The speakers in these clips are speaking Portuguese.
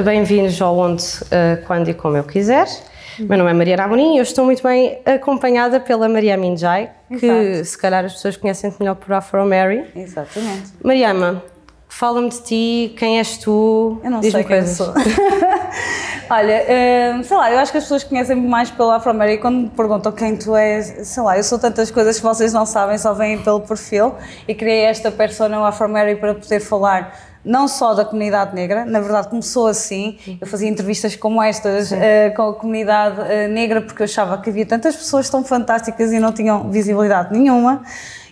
Bem-vindos ao Onde, uh, Quando e Como Eu Quiser. Meu nome é Maria Amorim e eu estou muito bem acompanhada pela Maria Minjai, que Exato. se calhar as pessoas conhecem melhor por Afro Mary. Exatamente. Mariama, fala-me de ti, quem és tu? Eu não Diz-me sei quem eu coisas. sou. Olha, hum, sei lá, eu acho que as pessoas conhecem-me mais pelo Afro-América quando me perguntam quem tu és. Sei lá, eu sou tantas coisas que vocês não sabem, só veem pelo perfil e criei esta persona, o Afro-América, para poder falar não só da comunidade negra, na verdade começou assim, eu fazia entrevistas como estas eh, com a comunidade eh, negra porque eu achava que havia tantas pessoas tão fantásticas e não tinham visibilidade nenhuma.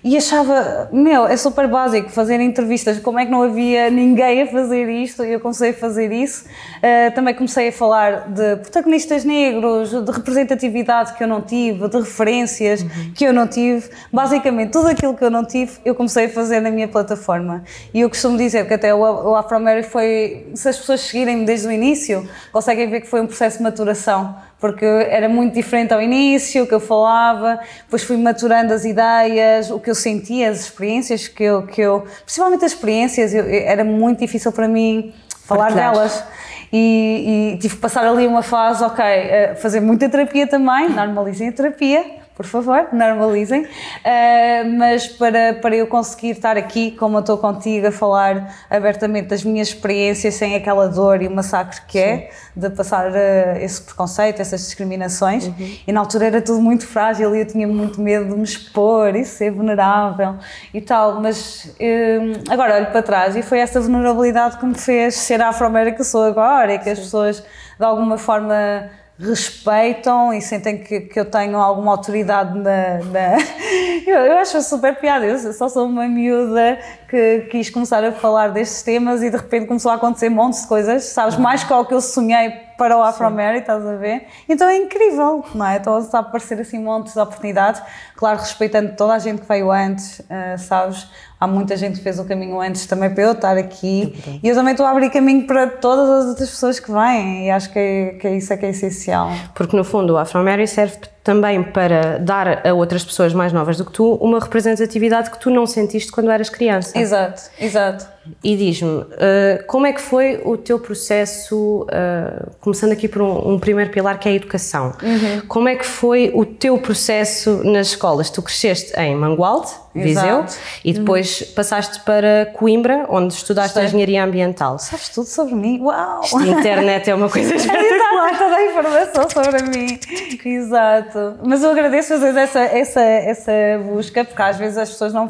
E achava, meu, é super básico fazer entrevistas, como é que não havia ninguém a fazer isto e eu comecei a fazer isso. Uh, também comecei a falar de protagonistas negros, de representatividade que eu não tive, de referências que eu não tive. Basicamente, tudo aquilo que eu não tive, eu comecei a fazer na minha plataforma. E eu costumo dizer que até o, o Afro-Mary foi, se as pessoas seguirem-me desde o início, conseguem ver que foi um processo de maturação porque era muito diferente ao início, o que eu falava, depois fui maturando as ideias, o que eu sentia, as experiências que eu, que eu principalmente as experiências, eu, era muito difícil para mim falar Partilhar. delas. E, e tive que passar ali uma fase, ok, eh, fazer muita terapia também, normalizem a terapia, por favor, normalizem, Eh, mas para, para eu conseguir estar aqui, como eu estou contigo, a falar abertamente das minhas experiências, sem aquela dor e o massacre que é, de passar eh, esse preconceito, essas discriminações, e na altura era tudo muito frágil e eu tinha muito medo de me expor e ser vulnerável e tal, mas eh, agora olho para trás e foi essa vulnerabilidade que me fez ser a afro-américa que sou agora e que as pessoas de alguma forma respeitam e sentem que, que eu tenho alguma autoridade na. na- Eu, eu acho super piada, eu só sou uma miúda que quis começar a falar destes temas e de repente começou a acontecer montes de coisas, sabes, mais que o que eu sonhei para o Afro-Mary, estás a ver? Então é incrível, não é? Então está a aparecer assim montes de oportunidades, claro, respeitando toda a gente que veio antes, ah, sabes? Há muita gente que fez o caminho antes também para eu estar aqui. E eu também estou a abrir caminho para todas as outras pessoas que vêm. E acho que, é, que é isso é que é essencial. Porque no fundo o Afro Mary serve também para dar a outras pessoas mais novas do que tu uma representatividade que tu não sentiste quando eras criança. Exato, exato. E diz-me, eh, como é que foi o teu processo, eh, começando aqui por um, primeiro pilar que é a educação, Uhum. como é que foi o teu processo nas escolas? Tu cresceste em Mangualde, Viseu, Exato. e depois passaste para Coimbra, onde estudaste Estudei. Engenharia Ambiental. Sabes tudo sobre mim? Uau! A internet é uma coisa espetacular. Toda a informação sobre mim. Exato. Mas eu agradeço às vezes essa, essa, essa busca, porque às vezes as pessoas não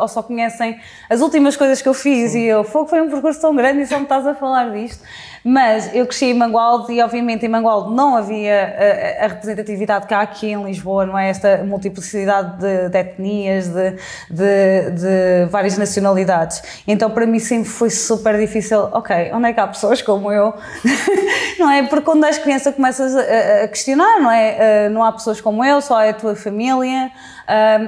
ou só conhecem as últimas coisas que eu fiz e eu, foi, foi um percurso tão grande e só me estás a falar disto. Mas eu cresci em Mangualde e obviamente em Mangualde não havia a, a representatividade que há aqui em Lisboa, não é? Esta multiplicidade de, de etnias, de, de, de várias nacionalidades. Então para mim sempre foi super difícil, ok, onde é que há pessoas como eu? não é? Porque quando és criança começas a, a questionar, não é? Ah, não há pessoas como eu, só é a tua família.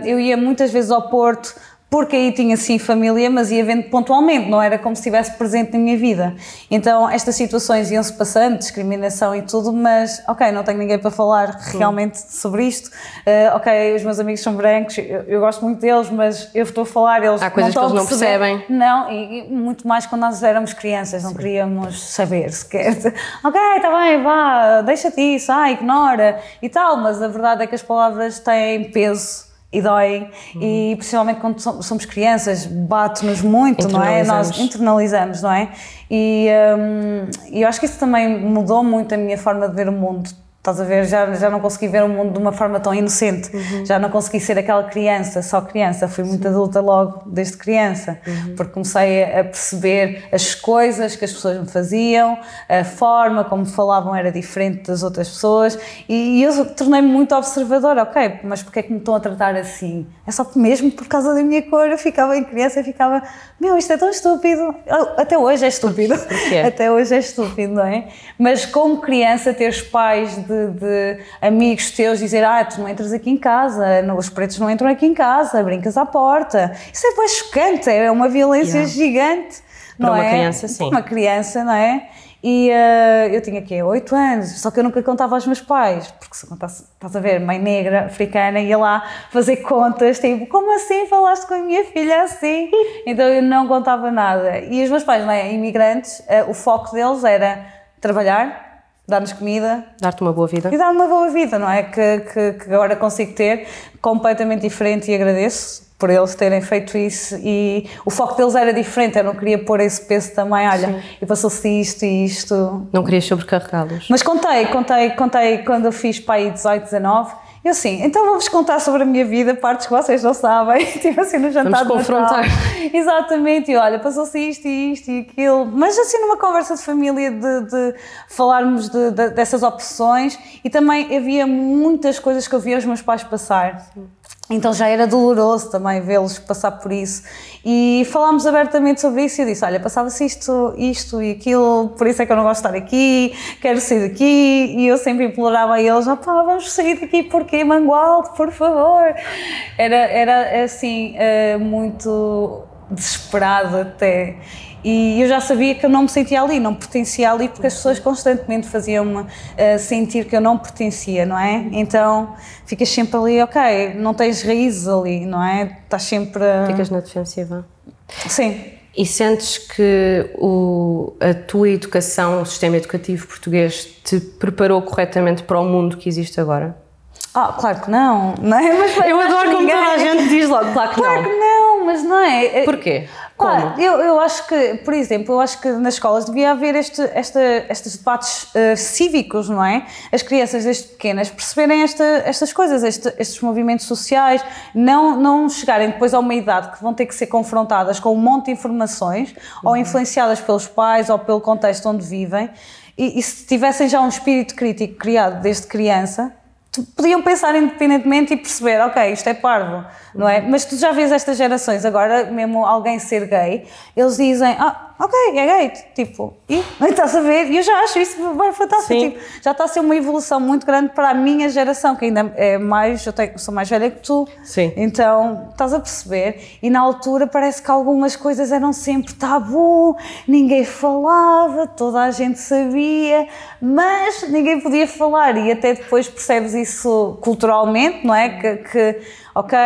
Eu ia muitas vezes ao Porto porque aí tinha sim família, mas ia vendo pontualmente, não era como se estivesse presente na minha vida. Então estas situações iam-se passando, discriminação e tudo, mas ok, não tenho ninguém para falar realmente sobre isto. Uh, ok, os meus amigos são brancos, eu, eu gosto muito deles, mas eu estou a falar, eles Há coisas não que eles não percebem. Não, e, e muito mais quando nós éramos crianças, não queríamos saber sequer. Ok, está bem, vá, deixa-te isso, ah, ignora e tal, mas a verdade é que as palavras têm peso e doem, e principalmente quando som- somos crianças, bate-nos muito, não é? Nós Internalizamos. não é? E e eu acho que isso também mudou muito a minha forma de ver o mundo. Estás a ver? Já, já não consegui ver o mundo de uma forma tão inocente. Uhum. Já não consegui ser aquela criança, só criança. Fui muito adulta logo, desde criança. Uhum. Porque comecei a perceber as coisas que as pessoas me faziam, a forma como falavam era diferente das outras pessoas. E, e eu tornei-me muito observadora. Ok, mas porquê é que me estão a tratar assim? É só mesmo por causa da minha cor. Eu ficava em criança e ficava, meu, isto é tão estúpido. Até hoje é estúpido. Até hoje é estúpido, não é? Mas como criança, teres pais de de, de, amigos teus dizer ah, tu não entras aqui em casa, os pretos não entram aqui em casa, brincas à porta. Isso é bem chocante, é uma violência Yeah. gigante. Para não uma é? criança, sim. Para uma criança, não é? E eh, eu tinha aqui 8 anos, só que eu nunca contava aos meus pais, porque se contasse, estás a ver, mãe negra, africana, ia lá fazer contas, tipo, como assim falaste com a minha filha assim? Então eu não contava nada. E os meus pais, não é, imigrantes, eh, o foco deles era trabalhar, dar-nos comida, Dar-te uma boa vida. e dar uma boa vida, não é? Que, que, que agora consigo ter completamente diferente e agradeço por eles terem feito isso e o foco deles era diferente, eu não queria pôr esse peso também, olha, e passou-se isto e isto. Não querias sobrecarregá-los. Mas contei, contei, contei quando eu fiz para aí 18, 19, eu assim, então vou-vos contar sobre a minha vida, partes que vocês não sabem, tipo assim no jantar Vamos de Natal. Exatamente, e olha, passou-se isto e isto e aquilo, mas assim numa conversa de família de, de falarmos de- de- dessas opções e também havia muitas coisas que eu via os meus pais passar. Então já era doloroso também vê-los passar por isso. E falámos abertamente sobre isso e eu disse: Olha, passava-se isto, isto e aquilo, por isso é que eu não gosto de estar aqui, quero sair daqui. E eu sempre implorava a eles: Ah, pá, vamos sair daqui, porque Mangualde, por favor. Era, era assim, eh, muito desesperado até. E eu já sabia que eu não me sentia ali, não pertencia ali, porque as pessoas constantemente faziam-me eh, sentir que eu não pertencia, não é? Então ficas sempre ali, ok, não tens raízes ali, não é? Estás sempre. a- Ficas na defensiva. Sim. E sentes que o, a tua educação, o sistema educativo português, te preparou corretamente para o mundo que existe agora? Ah, claro que não, não é? Mas Eu adoro como toda a gente diz logo, claro que Claro não. que não, mas não é. Porquê? Claro, Como? eu, eu acho que, por exemplo, eu acho que nas escolas devia haver este, esta, estes debates eh, cívicos, não é? As crianças desde pequenas perceberem esta, estas coisas, este- estes movimentos sociais, não, não chegarem depois a uma idade que vão ter que ser confrontadas com um monte de informações, ou influenciadas pelos pais ou pelo contexto onde vivem, e, e se tivessem já um espírito crítico criado desde criança, podiam pensar independentemente e perceber, ok, isto é parvo, não é? Mas tu já vês estas gerações agora, mesmo alguém ser gay, eles dizem, ah, ok, é gay, tipo, e estás a ver? E eu já acho isso bem fantástico, tipo, já está a ser uma evolução muito grande para a minha geração, que ainda é mais, eu tenho- sou mais velha que tu, Sim. então estás a perceber? E na altura parece que algumas coisas eram sempre tabu, ninguém falava, toda a gente sabia, mas ninguém podia falar e até depois percebes isso culturalmente, não é? Que, que ok.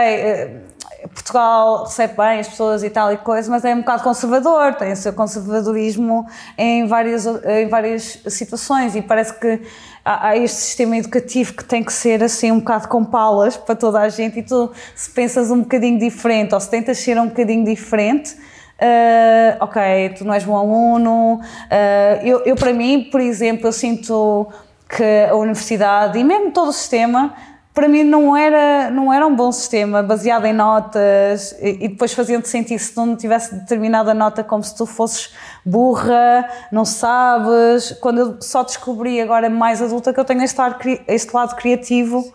Portugal recebe bem as pessoas e tal e coisa, mas é um bocado conservador, tem o seu conservadorismo em várias, em várias situações e parece que há, há este sistema educativo que tem que ser assim um bocado com palas para toda a gente e tu se pensas um bocadinho diferente ou se tentas ser um bocadinho diferente, ah, ok, tu não és bom aluno, ah, eu, eu para mim, por exemplo, eu sinto que a universidade e mesmo todo o sistema para mim não era, não era um bom sistema, baseado em notas e, e depois fazia-te sentir se tu não tivesse determinada nota como se tu fosses burra, não sabes. Quando eu só descobri agora mais adulta que eu tenho este, ar este lado criativo,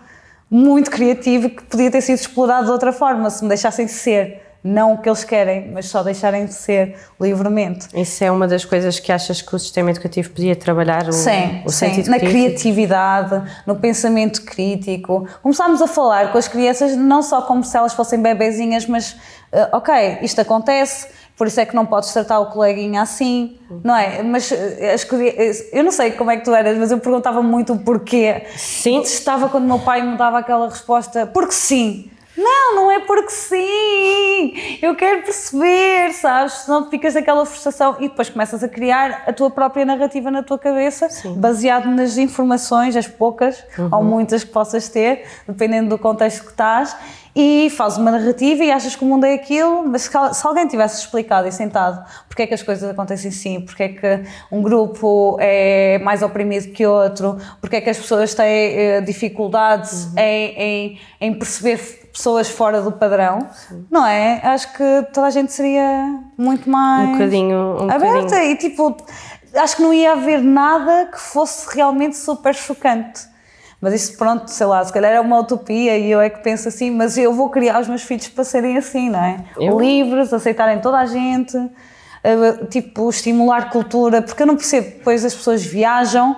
muito criativo, que podia ter sido explorado de outra forma, se me deixassem ser. Não o que eles querem, mas só deixarem de ser livremente. Isso é uma das coisas que achas que o sistema educativo podia trabalhar? O, Sim, o sim. na crítico? criatividade, no pensamento crítico. Começámos a falar com as crianças não só como se elas fossem bebezinhas, mas eh, ok, isto acontece, por isso é que não podes tratar o coleguinha assim, não é? Mas eh, as eh, eu não sei como é que tu eras, mas eu perguntava muito o porquê. Sim. Estava quando meu pai me dava aquela resposta, porque sim. Não, não é porque sim! Eu quero perceber, sabes? Senão ficas daquela frustração e depois começas a criar a tua própria narrativa na tua cabeça, sim. baseado nas informações, as poucas uhum. ou muitas que possas ter, dependendo do contexto que estás, e fazes uma narrativa e achas que o mundo é aquilo, mas se alguém tivesse explicado e sentado porque é que as coisas acontecem assim, porque é que um grupo é mais oprimido que outro, porque é que as pessoas têm eh, dificuldades uhum. em, em, em, perceber pessoas fora do padrão, Sim. não é? Acho que toda a gente seria muito mais um bocadinho, um aberta bocadinho. e tipo, acho que não ia haver nada que fosse realmente super chocante. Mas isso, pronto, sei lá, se calhar é uma utopia e eu é que penso assim, mas eu vou criar os meus filhos para serem assim, não é? Eu? Livres, aceitarem toda a gente, eh, tipo, estimular cultura, porque eu não percebo, depois as pessoas viajam,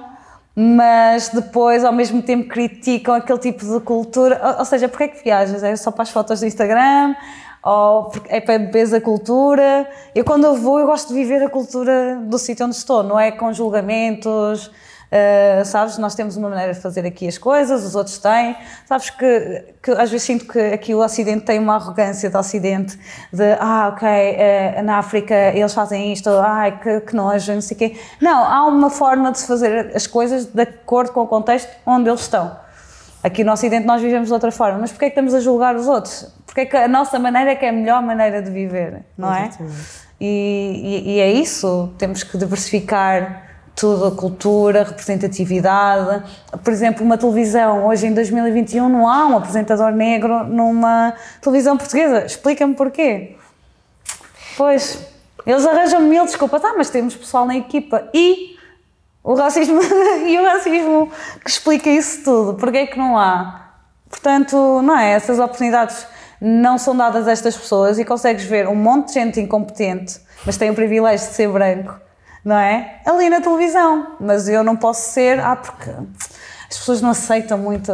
mas depois ao mesmo tempo criticam aquele tipo de cultura, ou seja, porque é que viajas? É só para as fotos do Instagram? Ou é para beber a cultura? Eu quando eu vou, eu gosto de viver a cultura do sítio onde estou, não é com julgamentos, Uh, sabes, nós temos uma maneira de fazer aqui as coisas, os outros têm. Sabes que, que às vezes sinto que aqui o Ocidente tem uma arrogância do Ocidente de, ah, ok, uh, na África eles fazem isto, ai, que, que nojo, não sei o quê. Não, há uma forma de se fazer as coisas de acordo com o contexto onde eles estão. Aqui no Ocidente nós vivemos de outra forma, mas porquê é que estamos a julgar os outros? Porque é que a nossa maneira é que é a melhor maneira de viver, não é? E, e, e é isso, temos que diversificar tudo, a cultura, representatividade. Por exemplo, uma televisão, hoje em 2021 não há um apresentador negro numa televisão portuguesa. Explica-me porquê. Pois, eles arranjam mil desculpas. Ah, mas temos pessoal na equipa. E o racismo, e o racismo que explica isso tudo. Porquê é que não há? Portanto, não é? Essas oportunidades não são dadas a estas pessoas e consegues ver um monte de gente incompetente, mas tem o privilégio de ser branco não é? Ali na televisão. Mas eu não posso ser, ah, porque as pessoas não aceitam muito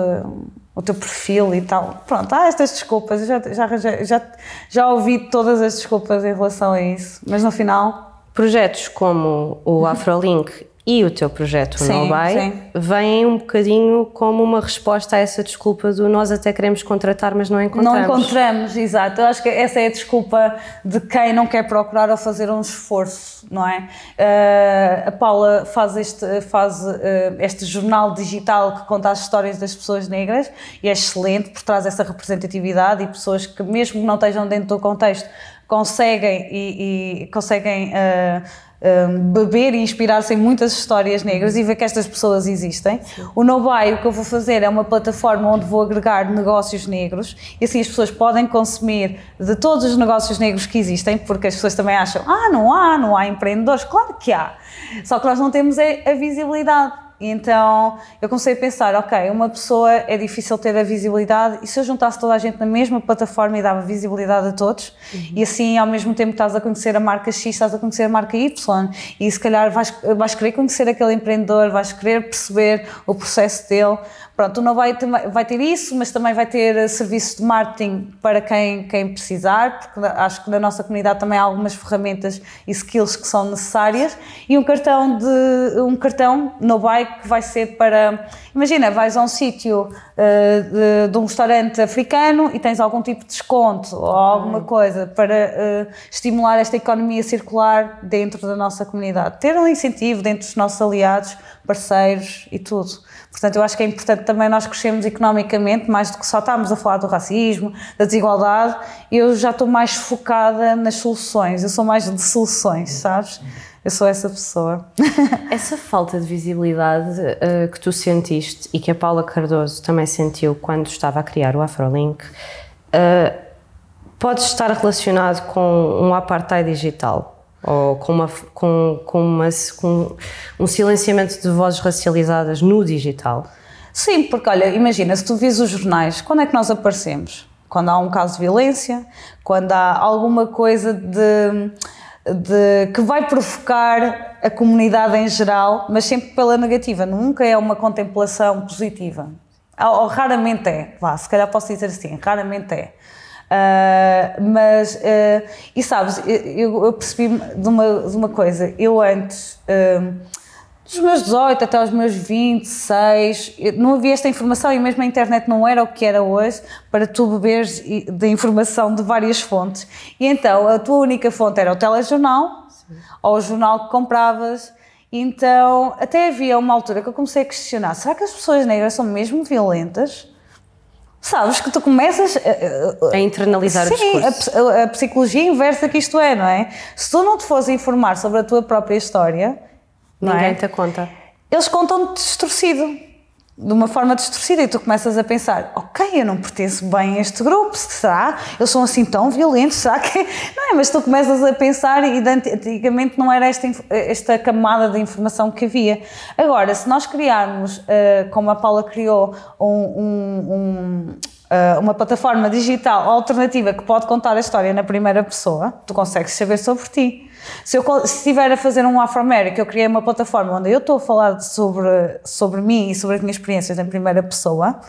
o teu perfil e tal. Pronto, há estas desculpas. Eu já, já, já, já ouvi todas as desculpas em relação a isso, mas no final. Projetos como o Afrolink e o teu projeto sim, Buy vêm um bocadinho como uma resposta a essa desculpa do nós até queremos contratar, mas não encontramos. Não encontramos, exato. Eu acho que essa é a desculpa de quem não quer procurar ou fazer um esforço, não é? Uh, a Paula faz, este, faz uh, este jornal digital que conta as histórias das pessoas negras e é excelente por trás dessa representatividade e pessoas que mesmo que não estejam dentro do contexto conseguem e, e conseguem uh, beber e inspirar-se em muitas histórias negras e ver que estas pessoas existem. Sim. O Nobai, o que eu vou fazer é uma plataforma onde vou agregar negócios negros e assim as pessoas podem consumir de todos os negócios negros que existem, porque as pessoas também acham, ah, não há, não há empreendedores. Claro que há, só que nós não temos a visibilidade. Então eu comecei a pensar, ok, uma pessoa é difícil ter a visibilidade e se eu juntasse toda a gente na mesma plataforma e dava visibilidade a todos uhum. e assim ao mesmo tempo estás a conhecer a marca X, estás a conhecer a marca Y e se calhar vais, vais querer conhecer aquele empreendedor, vais querer perceber o processo dele, Pronto, não vai ter, vai ter isso, mas também vai ter eh, serviço de marketing para quem, quem precisar, porque acho que na nossa comunidade também há algumas ferramentas e skills que são necessárias. E um cartão de um cartão no bike que vai ser para. Imagina, vais a um sítio uh, de, de, um restaurante africano e tens algum tipo de desconto ou alguma coisa para uh, estimular esta economia circular dentro da nossa comunidade. Ter um incentivo dentro dos nossos aliados, parceiros e tudo. Portanto, eu acho que é importante também nós crescermos economicamente, mais do que só estarmos a falar do racismo, da desigualdade. Eu já estou mais focada nas soluções, eu sou mais de soluções, sabes? Eu sou essa pessoa. Essa falta de visibilidade uh, que tu sentiste e que a Paula Cardoso também sentiu quando estava a criar o Afrolink, uh, pode estar relacionado com um apartheid digital? Ou com, uma, com, com, uma, com um silenciamento de vozes racializadas no digital? Sim, porque olha, imagina, se tu vis os jornais, quando é que nós aparecemos? Quando há um caso de violência, quando há alguma coisa de, de que vai provocar a comunidade em geral, mas sempre pela negativa, nunca é uma contemplação positiva. Ou, ou raramente é, vá, se calhar posso dizer assim, raramente é. Uh, mas, uh, e sabes, eu, eu percebi de uma, de uma coisa, eu antes uh, dos meus 18 até os meus 26, não havia esta informação e mesmo a internet não era o que era hoje para tu beberes de informação de várias fontes. E então a tua única fonte era o telejornal Sim. ou o jornal que compravas. Então até havia uma altura que eu comecei a questionar: será que as pessoas negras são mesmo violentas? Sabes que tu começas a, a, a internalizar sim, o discurso. A, a, psicologia inversa que isto é, não é? Se tu não te fores informar sobre a tua própria história, ninguém é? te conta. Eles contam-te distorcido de uma forma distorcida e tu começas a pensar, ok, eu não pertenço bem a este grupo, será? Eles são assim tão violentos, será que... Não é, mas tu começas a pensar e antigamente não era esta, esta camada de informação que havia. Agora, se nós criarmos, uh, como a Paula criou, um, um, um uh, uma plataforma digital alternativa que pode contar a história na primeira pessoa, tu consegues saber sobre ti. Se eu estiver a fazer um Afro-América, eu criei uma plataforma onde eu estou a falar sobre, sobre mim e sobre as minhas experiências na primeira pessoa,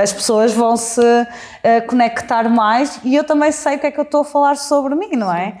as pessoas vão se uh, conectar mais e eu também sei o que é que eu estou a falar sobre mim, não é?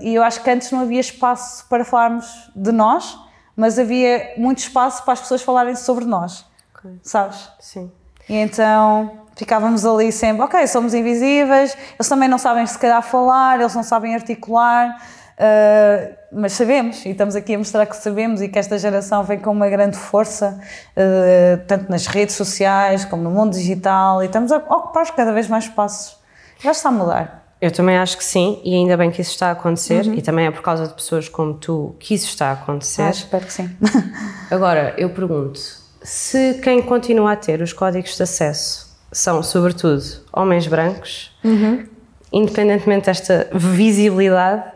E eu acho que antes não havia espaço para falarmos de nós, mas havia muito espaço para as pessoas falarem sobre nós, okay. sabes? Sim. E então ficávamos ali sempre, ok, somos invisíveis, eles também não sabem se calhar falar, eles não sabem articular, uh, mas sabemos e estamos aqui a mostrar que sabemos e que esta geração vem com uma grande força, uh, tanto nas redes sociais como no mundo digital, e estamos a ocupar cada vez mais espaços. Já está a mudar. Eu também acho que sim, e ainda bem que isso está a acontecer, uhum. e também é por causa de pessoas como tu que isso está a acontecer. Ah, espero que sim. Agora, eu pergunto, se quem continua a ter os códigos de acesso são, sobretudo, homens brancos, uhum. independentemente desta visibilidade,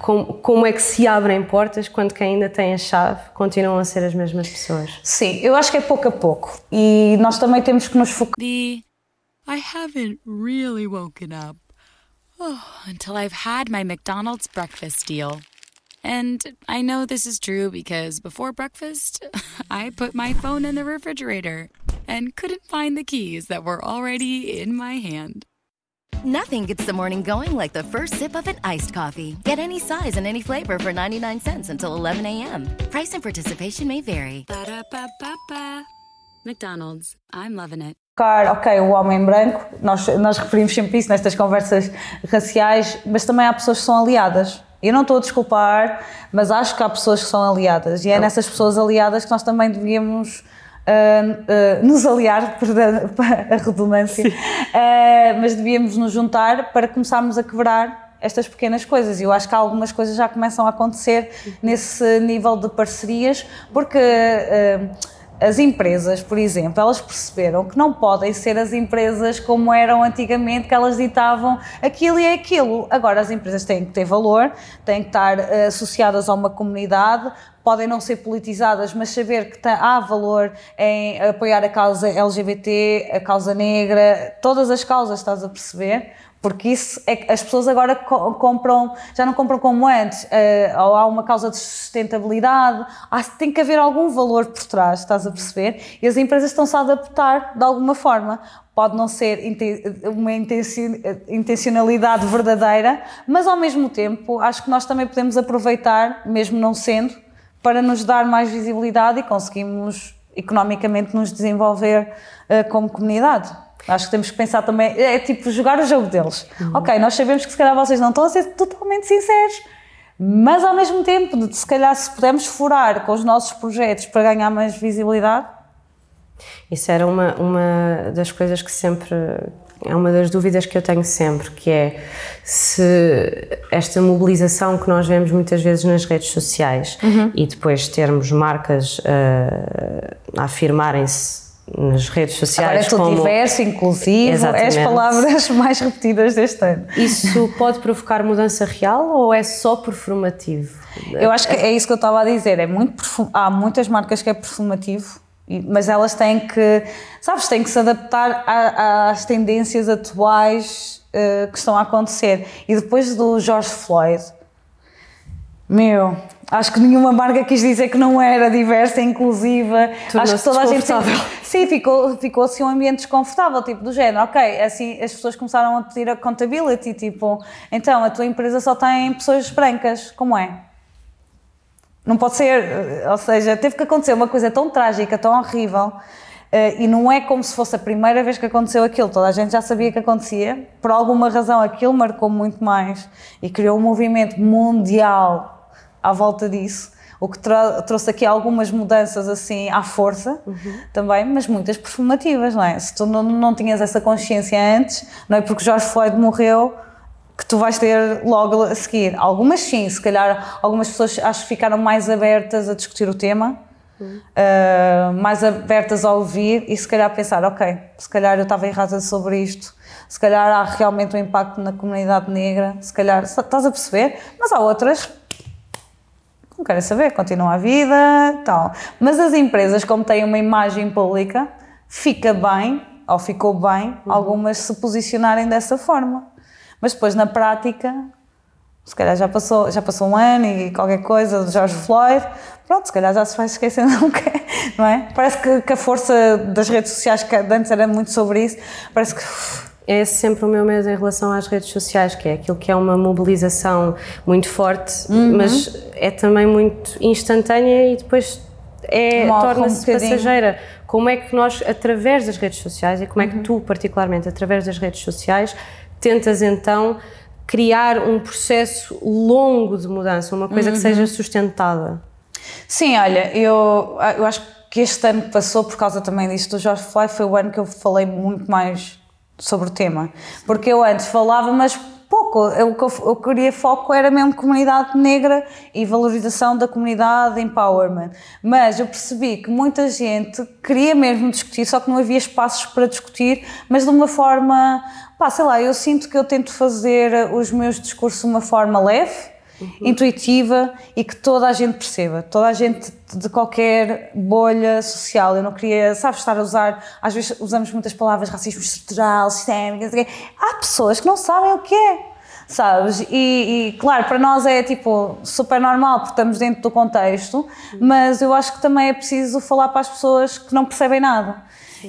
como, como, é que se abrem portas quando quem ainda tem a chave continuam a ser as mesmas pessoas? Sim, eu acho que é pouco a pouco. E nós também temos que nos focar. The I haven't really woken up oh, until I've had my McDonald's breakfast deal. And I know this is true because before breakfast, I put my phone in the refrigerator and couldn't find the keys that were already in my hand. Nothing gets the morning going like the first sip of an iced coffee. Get any size and any flavor for 99 cents until 11 a.m. Price and participation may vary. Ba-da-ba-ba-ba. McDonald's. I'm loving it. Ok, o homem branco, nós, nós referimos sempre isso nestas conversas raciais, mas também há pessoas que são aliadas. Eu não estou a desculpar, mas acho que há pessoas que são aliadas e é nessas pessoas aliadas que nós também devíamos uh, uh, nos aliar, perdão a redundância, uh, mas devíamos nos juntar para começarmos a quebrar estas pequenas coisas. E eu acho que algumas coisas já começam a acontecer nesse nível de parcerias, porque as empresas, por exemplo, elas perceberam que não podem ser as empresas como eram antigamente, que elas ditavam aquilo e aquilo. Agora as empresas têm que ter valor, têm que estar uh, associadas a uma comunidade, podem não ser politizadas, mas saber que há valor em apoiar a causa LGBT, a causa negra, todas as causas, estás a perceber? porque isso é que as pessoas agora compram, já não compram como antes, uh, ou há uma causa de sustentabilidade, há, tem que haver algum valor por trás, estás a perceber? E as empresas estão-se a adaptar de alguma forma. Pode não ser uma intencionalidade verdadeira, mas ao mesmo tempo acho que nós também podemos aproveitar, mesmo não sendo, para nos dar mais visibilidade e conseguimos economicamente nos desenvolver uh, como comunidade. Acho que temos que pensar também, é, é tipo jogar o jogo deles. Uhum. Ok, nós sabemos que se calhar vocês não estão a ser totalmente sinceros, mas ao mesmo tempo, se calhar se pudermos furar com os nossos projetos para ganhar mais visibilidade. Isso era uma, uma das coisas que sempre. É uma das dúvidas que eu tenho sempre, que é se esta mobilização que nós vemos muitas vezes nas redes sociais uhum. e depois termos marcas uh, a afirmarem-se nas redes sociais. Agora é tudo como... diverso, inclusivo, Exatamente. é as palavras mais repetidas deste ano. Isso pode provocar mudança real ou é só performativo? Eu acho que é isso que eu estava a dizer, é muito há muitas marcas que é performativo, mas elas têm que, sabes, têm que se adaptar às tendências atuais uh, que estão a acontecer. E depois do George Floyd, meu, acho que nenhuma marca quis dizer que não era diversa, inclusiva. Acho que toda a gente. Sim, ficou, ficou assim um ambiente desconfortável, tipo do género, ok, assim as pessoas começaram a pedir accountability, tipo, então a tua empresa só tem pessoas brancas, como é? Não pode ser, ou seja, teve que acontecer uma coisa tão trágica, tão horrível, Uh, e não é como se fosse a primeira vez que aconteceu aquilo, toda a gente já sabia que acontecia, por alguma razão aquilo marcou muito mais e criou um movimento mundial à volta disso, o que trouxe aqui algumas mudanças assim à força uhum. também, mas muitas performativas, não é? Se tu não, não tinhas essa consciência antes, não é porque George Floyd morreu que tu vais ter logo a seguir. Algumas sim, se calhar algumas pessoas acho que ficaram mais abertas a discutir o tema, uh, mais abertas a ouvir e se calhar pensar, ok, se calhar eu estava errada sobre isto, se calhar há realmente um impacto na comunidade negra, se calhar, estás a perceber? Mas há outras não querem saber, continuam a vida, tal. Mas as empresas, como têm uma imagem pública, fica bem, ou ficou bem, uhum. algumas se posicionarem dessa forma. Mas depois, na prática, se calhar já passou, já passou um ano e qualquer coisa do George Floyd, pronto, se calhar já se vai esquecendo, não é? Parece que, que, a força das redes sociais, que antes era muito sobre isso, parece que. É sempre o meu medo em relação às redes sociais, que é aquilo que é uma mobilização muito forte, uhum. mas é também muito instantânea e depois é, torna-se um passageira. Como é que nós, através das redes sociais, e como é que uhum. tu, particularmente, através das redes sociais, tentas então criar um processo longo de mudança, uma coisa uhum. que seja sustentada? Sim, olha, eu, eu acho que este ano que passou, por causa também disso do George Floyd, foi o ano que eu falei muito mais sobre o tema. Porque eu antes falava, mas pouco. O que eu, eu queria foco era mesmo comunidade negra e valorização da comunidade, empowerment. Mas eu percebi que muita gente queria mesmo discutir, só que não havia espaços para discutir, mas de uma forma pá, sei lá, eu sinto que eu tento fazer os meus discursos de uma forma leve, uhum. intuitiva e que toda a gente perceba, toda a gente de qualquer bolha social. Eu não queria, sabes, estar a usar, às vezes usamos muitas palavras, racismo estrutural, sistémico, há pessoas que não sabem o que é. Sabes? E, e, claro, para nós é tipo super normal porque estamos dentro do contexto, mas eu acho que também é preciso falar para as pessoas que não percebem nada.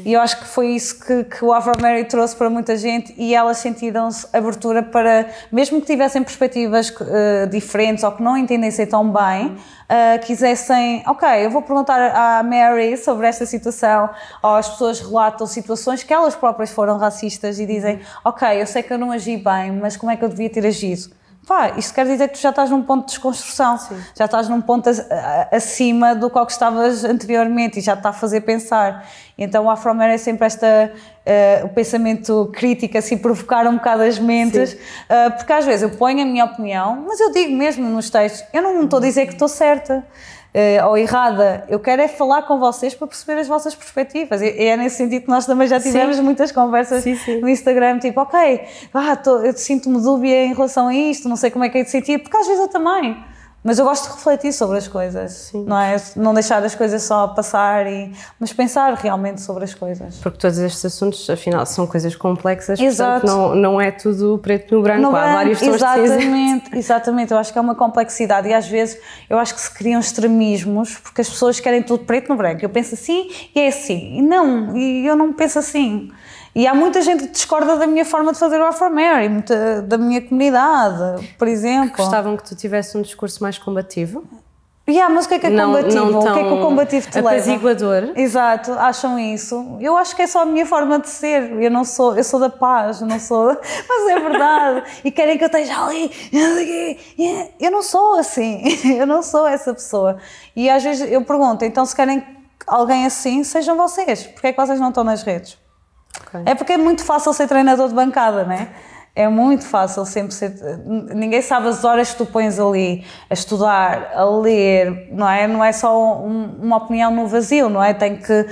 E eu acho que foi isso que, que o Afro Mary trouxe para muita gente e elas sentiram-se abertura para, mesmo que tivessem perspectivas uh, diferentes ou que não entendessem tão bem, uh, quisessem, ok, eu vou perguntar à Mary sobre esta situação, ou as pessoas relatam situações que elas próprias foram racistas e dizem, ok, eu sei que eu não agi bem, mas como é que eu devia ter agido? Pá, isto quer dizer que tu já estás num ponto de desconstrução, Sim. já estás num ponto acima do qual que estavas anteriormente e já está a fazer pensar. Então o Afromer é sempre esta, uh, o pensamento crítico, assim, provocar um bocado as mentes, uh, porque às vezes eu ponho a minha opinião, mas eu digo mesmo nos textos, eu não estou a dizer que estou certa uh, ou errada. Eu quero é falar com vocês para perceber as vossas perspectivas. E, e é nesse sentido que nós também já tivemos sim. muitas conversas sim, sim. no Instagram, tipo, ok, ah, tô, eu sinto-me dúbia em relação a isto, não sei como é que é de sentir, porque às vezes eu também. Mas eu gosto de refletir sobre as coisas, Sim. não é? Não deixar as coisas só passar, e, mas pensar realmente sobre as coisas. Porque todos estes assuntos, afinal, são coisas complexas, Exato. portanto não, não é tudo preto no branco, no há branco, vários tons Exatamente, exatamente. Eu acho que é uma complexidade e às vezes eu acho que se criam extremismos porque as pessoas querem tudo preto no branco. Eu penso assim e é assim. E não, e eu não penso assim. E há muita gente que discorda da minha forma de fazer o Afro Mary, muita, da minha comunidade, por exemplo. Gostavam que tu tivesse um discurso mais combativo? Yeah, mas o que é que é não, combativo? Não o que é que o combativo te apaziguador. leva? Exato, acham isso. Eu acho que é só a minha forma de ser. Eu não sou, eu sou da paz, não sou. Mas é verdade. e querem que eu esteja ali. Eu não sou assim. Eu não sou essa pessoa. E às vezes eu pergunto, então se querem alguém assim, sejam vocês. Porquê é que vocês não estão nas redes? Okay. É porque é muito fácil ser treinador de bancada, não é? É muito fácil sempre ser. Ninguém sabe as horas que tu pões ali a estudar, a ler, não é? Não é só um, uma opinião no vazio, não é? Tem que uh,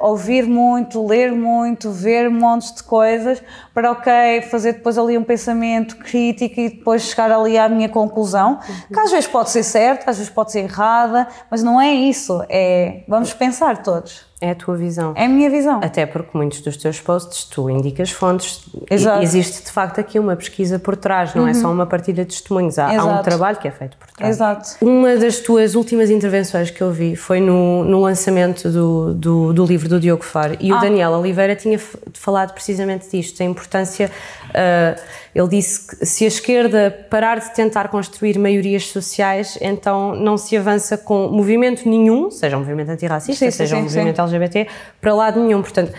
ouvir muito, ler muito, ver montes de coisas para, ok, fazer depois ali um pensamento crítico e depois chegar ali à minha conclusão, uhum. que às vezes pode ser certa, às vezes pode ser errada, mas não é isso. É. Vamos pensar todos. É a tua visão. É a minha visão. Até porque muitos dos teus posts tu indicas fontes. Exato. Existe de facto aqui uma pesquisa por trás, não uhum. é só uma partilha de testemunhos. Há, há, um trabalho que é feito por trás. Exato. Uma das tuas últimas intervenções que eu vi foi no, no lançamento do, do, do livro do Diogo Faro e ah. o Daniel Oliveira tinha falado precisamente disto, a importância. Uh, ele disse que se a esquerda parar de tentar construir maiorias sociais, então não se avança com movimento nenhum, seja um movimento antirracista, Sim, sim, seja um sim, movimento sim. LGBT, para lado nenhum. Portanto,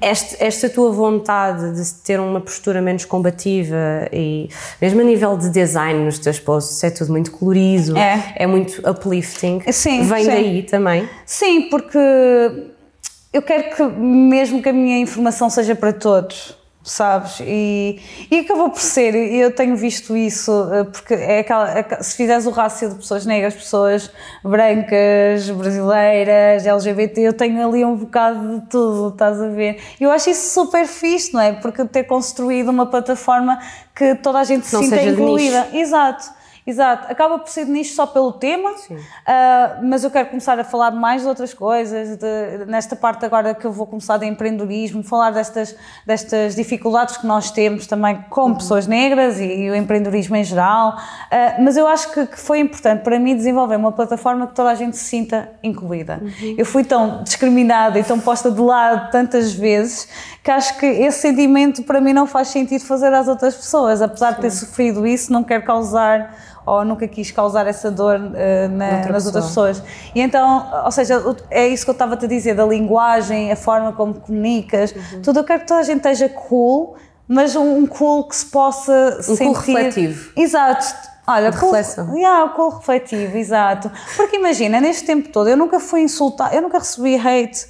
este- esta tua vontade de ter uma postura menos combativa e mesmo a nível de design nos teus posts, é tudo muito colorido, É. muito uplifting, Sim, vem sim. daí também. Sim, porque eu quero que mesmo que a minha informação seja para todos, sabes? E, e acabou por ser, e eu tenho visto isso, eh, porque é aquela, aquela- se fizeres o rácio de pessoas negras, pessoas brancas, brasileiras, LGBT, eu tenho ali um bocado de tudo, estás a ver? Eu acho isso super fixe, não é? Porque ter construído uma plataforma que toda a gente se sinta incluída. Exato. Exato, acaba por ser nicho só pelo tema, ah, mas eu quero começar a falar mais de outras coisas, de- nesta parte agora que eu vou começar de empreendedorismo, falar destas, destas dificuldades que nós temos também como pessoas negras e, e o empreendedorismo em geral, Ah, mas eu acho que, que foi importante para mim desenvolver uma plataforma que toda a gente se sinta incluída. Eu fui tão discriminada e tão posta de lado tantas vezes que acho que esse sentimento para mim não faz sentido fazer às outras pessoas, apesar de ter sofrido isso, não quero causar ou nunca quis causar essa dor eh, na- Noutra nas outras pessoas. E então, ou seja, é isso que eu estava a te dizer, da linguagem, a forma como comunicas, Uhum. tudo. Eu quero que toda a gente esteja cool, mas um, um cool que se possa Um sentir... cool refletivo. Exato. Olha, De cool, yeah, cool refletivo, exato. Porque imagina, neste tempo todo, eu nunca fui insultada, eu nunca recebi hate.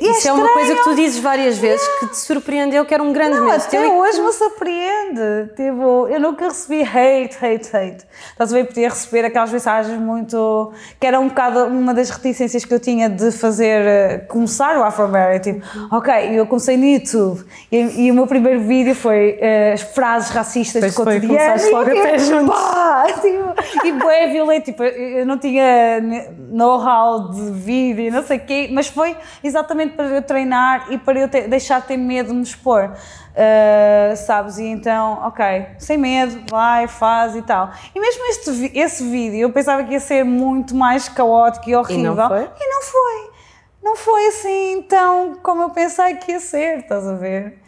E Isso é, uma estranho. coisa que tu dizes várias vezes que te surpreendeu, que era um grande Não, medo até teu hoje me surpreende. Tipo, eu nunca recebi hate, hate, hate. Estás a ver? Podia receber aquelas mensagens muito. que era um bocado uma das reticências que eu tinha de fazer. eh, começar o Afro Tipo, ok, eu comecei no YouTube e, e o meu primeiro vídeo foi eh, as frases racistas Pois de foi, cotidiano. começaste logo a pé tipo, juntos. pá, tipo, e bué violento. Tipo, eu não tinha know-how de vídeo, não sei o quê, mas foi exatamente para eu treinar e para eu ter- deixar de ter medo de me expor. Uh, sabes? E então, ok, sem medo, vai, faz e tal. E mesmo este, esse vídeo, eu pensava que ia ser muito mais caótico e horrível. foi? E não foi. Não foi assim tão como eu pensei que ia ser, estás a ver?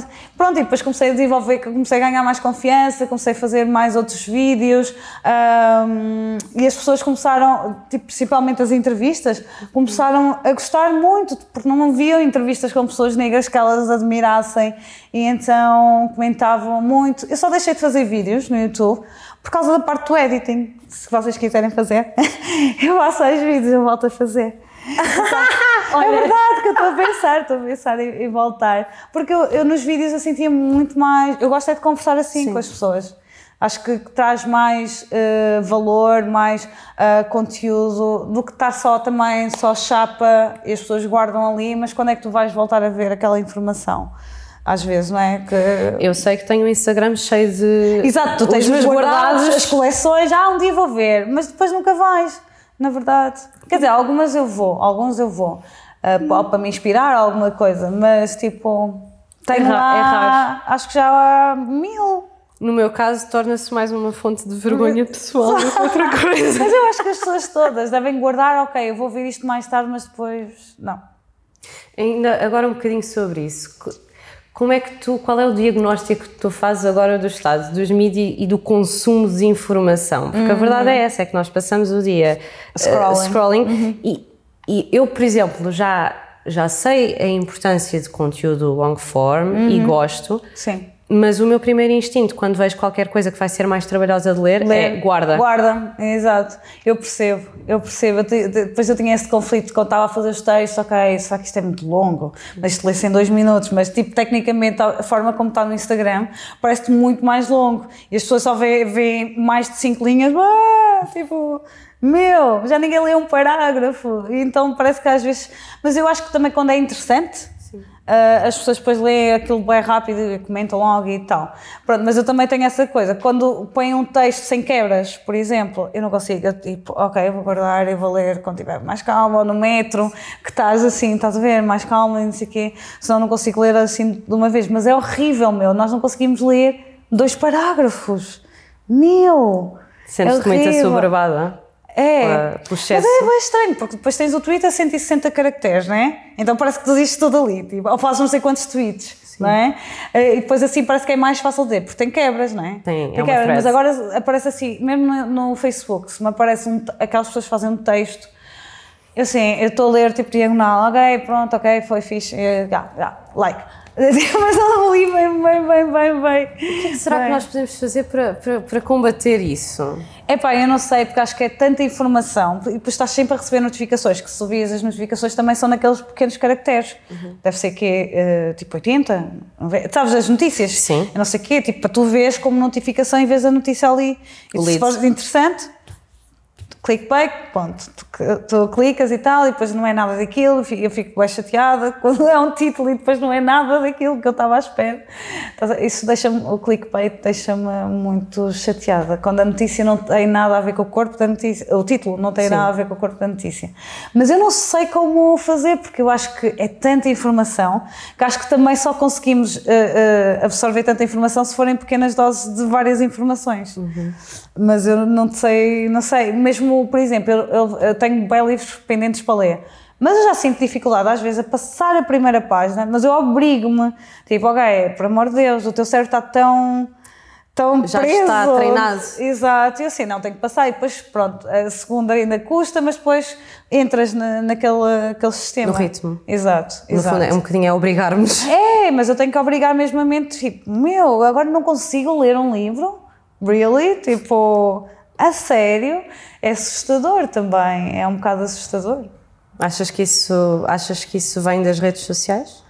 Não- Pronto, e depois comecei a desenvolver, comecei a ganhar mais confiança, comecei a fazer mais outros vídeos ahm, e as pessoas começaram, tipo, principalmente as entrevistas, começaram a gostar muito, porque não viam entrevistas com pessoas negras que elas admirassem e então comentavam muito. Eu só deixei de fazer vídeos no YouTube por causa da parte do editing. Se vocês quiserem fazer, eu faço seis vídeos, eu volto a fazer. é verdade que eu estou a pensar, estou a pensar em, em voltar. Porque eu, eu nos vídeos eu sentia muito mais. Eu gosto é de conversar assim com as pessoas. Acho que, traz mais eh, valor, mais eh, conteúdo do que estar só também, só chapa e as pessoas guardam ali, mas quando é que tu vais voltar a ver aquela informação? Às vezes, não é? Que Eu sei que tenho um Instagram cheio de. Exato, tu tens os guardados, guardados. as coleções, ah, um dia vou ver, mas depois nunca vais, na verdade. Quer dizer, algumas eu vou, alguns eu vou, pa- para me inspirar a alguma coisa, mas tipo, tenho É ra- lá, é raro. acho que já há mil. No meu caso, torna-se mais uma fonte de vergonha pessoal do que outra coisa. Mas eu acho que as pessoas todas devem guardar, ok, eu vou ver isto mais tarde, mas depois, não. Ainda agora um bocadinho sobre isso. Co- Como é que tu, qual é o diagnóstico que tu fazes agora do estado dos mídias e do consumo de informação? Porque a verdade é essa, é que nós passamos o dia eh, Scrolling. scrolling e, e eu, por exemplo, já, já sei a importância de conteúdo long form e gosto, Sim. Mas o meu primeiro instinto quando vejo qualquer coisa que vai ser mais trabalhosa de ler, é guarda. Guarda, exato. Eu percebo, eu percebo. Eu te- de- depois eu tinha esse conflito quando estava a fazer os textos, ok, será que isto é muito longo? Mas isto lê-se em dois minutos, mas tipo, tecnicamente a forma como está no Instagram parece-te muito mais longo. E as pessoas só veem, veem mais de cinco linhas, ah, tipo, meu, já ninguém lê um parágrafo. E então parece que às vezes. Mas eu acho que também quando é interessante. Uh, as pessoas depois leem aquilo bem rápido e comentam logo e tal. Pronto, mas eu também tenho essa coisa. Quando põem um texto sem quebras, por exemplo, eu não consigo. Eu, tipo, ok, vou guardar e vou ler quando tiver mais calma, ou no metro, que estás assim, estás a ver, mais calma e não sei o quê. Senão não consigo ler assim de uma vez. Mas é horrível, meu. Nós não conseguimos ler dois parágrafos. Meu! Sentes-te é muito assoberbada É. Mas é bem estranho, porque depois tens o tweet a 160 caracteres, não é? Então parece que tu dizes tudo ali, tipo, ou fazes não sei quantos tweets. não é? E depois assim parece que é mais fácil dizer, porque tem quebras, não é? Tem, é uma quebras, mas agora aparece assim, mesmo no, no Facebook, se me aparece um, aquelas pessoas fazem um texto, eu assim, eu estou a ler tipo diagonal, ok, pronto, ok, foi fixe, eh, já, já, like. Mas não li bem, bem, bem, bem, bem. O que será que nós podemos fazer para, para, para combater isso? Epá, eu não sei, porque acho que é tanta informação e depois estás sempre a receber notificações, que se ouvias as notificações também são naqueles pequenos caracteres. Deve ser que é tipo 80, 90, sabes as notícias? Sim. Eu não sei o quê, tipo para tu vês como notificação e vês a notícia ali. E se for interessante, clickbait, ponto. Tu, tu clicas e tal, e depois não é nada daquilo, eu fico bem chateada quando é um título e depois não é nada daquilo que eu estava à espera. A- Isso deixa-me, o clickbait deixa-me muito chateada, quando a notícia não tem nada a ver com o corpo da notícia, o título não tem Sim. nada a ver com o corpo da notícia. Mas eu não sei como fazer, porque eu acho que é tanta informação, que acho que também só conseguimos eh, eh, absorver tanta informação se forem pequenas doses de várias informações. Mas eu não sei, não sei. Mesmo, por exemplo, eu, eu- eu tenho bem livros pendentes para ler. Mas eu já sinto dificuldade às vezes a passar a primeira página, mas eu obrigo-me, tipo, ok, por amor de Deus, o teu cérebro está tão, tão Já preso. está treinado. Exato, e assim, não, tenho que passar, e depois, pronto, a segunda ainda custa, mas depois entras na, naquele aquele sistema. No ritmo. Exato, No exato. fundo, é um bocadinho a obrigar-nos. É, mas eu tenho que obrigar mesmo a mente, tipo, meu, agora não consigo ler um livro? Really? Tipo, a sério? É assustador também, é um bocado assustador. Achas que isso, achas que isso vem das redes sociais?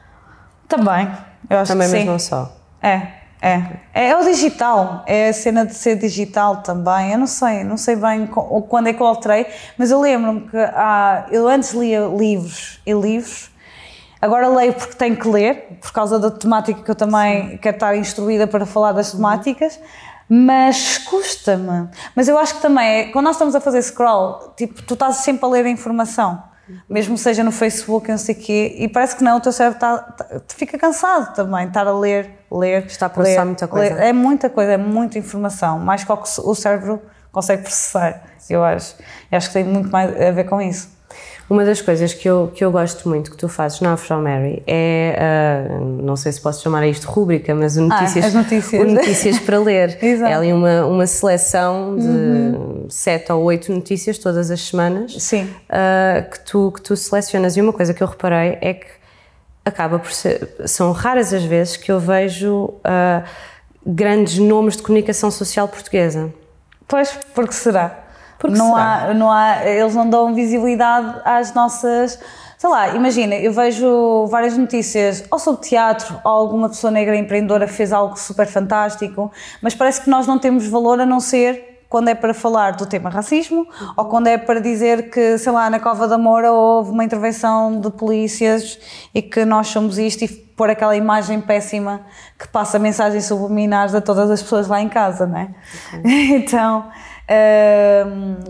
Também, eu acho Também, que mas sim. não só. É, é. É o digital, é a cena de ser digital também. Eu não sei, não sei bem quando é que eu alterei, mas eu lembro-me que há, eu antes lia livros e livros, agora leio porque tenho que ler, por causa da temática que eu também quero estar instruída para falar das temáticas. Mas custa-me. Mas eu acho que também é, quando nós estamos a fazer scroll, tipo, tu estás sempre a ler a informação, mesmo seja no Facebook, não sei o quê, e parece que não, o teu cérebro está, tá- fica cansado também, estar a ler, ler. Está a processar ler, muita coisa. ler. É muita coisa, é muita informação, mais que o que o cérebro consegue processar, eu acho. Eu acho que tem muito mais a ver com isso. Uma das coisas que eu, que eu gosto muito que tu fazes na Afro Mary é, ah, não sei se posso chamar isto rúbrica, mas o notícias, as notícias. o notícias para ler. Exato. Uhum. É ali uma, uma seleção de sete ou oito notícias todas as semanas Sim. ah, que, tu, que tu selecionas. E uma coisa que eu reparei é que acaba por ser. São raras as vezes que eu vejo ah, grandes nomes de comunicação social portuguesa. Pois, porque será? Porque não, será? Há, não há, eles não dão visibilidade às nossas. Sei lá, imagina, eu vejo várias notícias ou sobre teatro, ou alguma pessoa negra empreendedora fez algo super fantástico, mas parece que nós não temos valor a não ser quando é para falar do tema racismo ou quando é para dizer que, sei lá, na Cova da Moura houve uma intervenção de polícias e que nós somos isto e pôr aquela imagem péssima que passa mensagens subliminares a todas as pessoas lá em casa, não é? Então,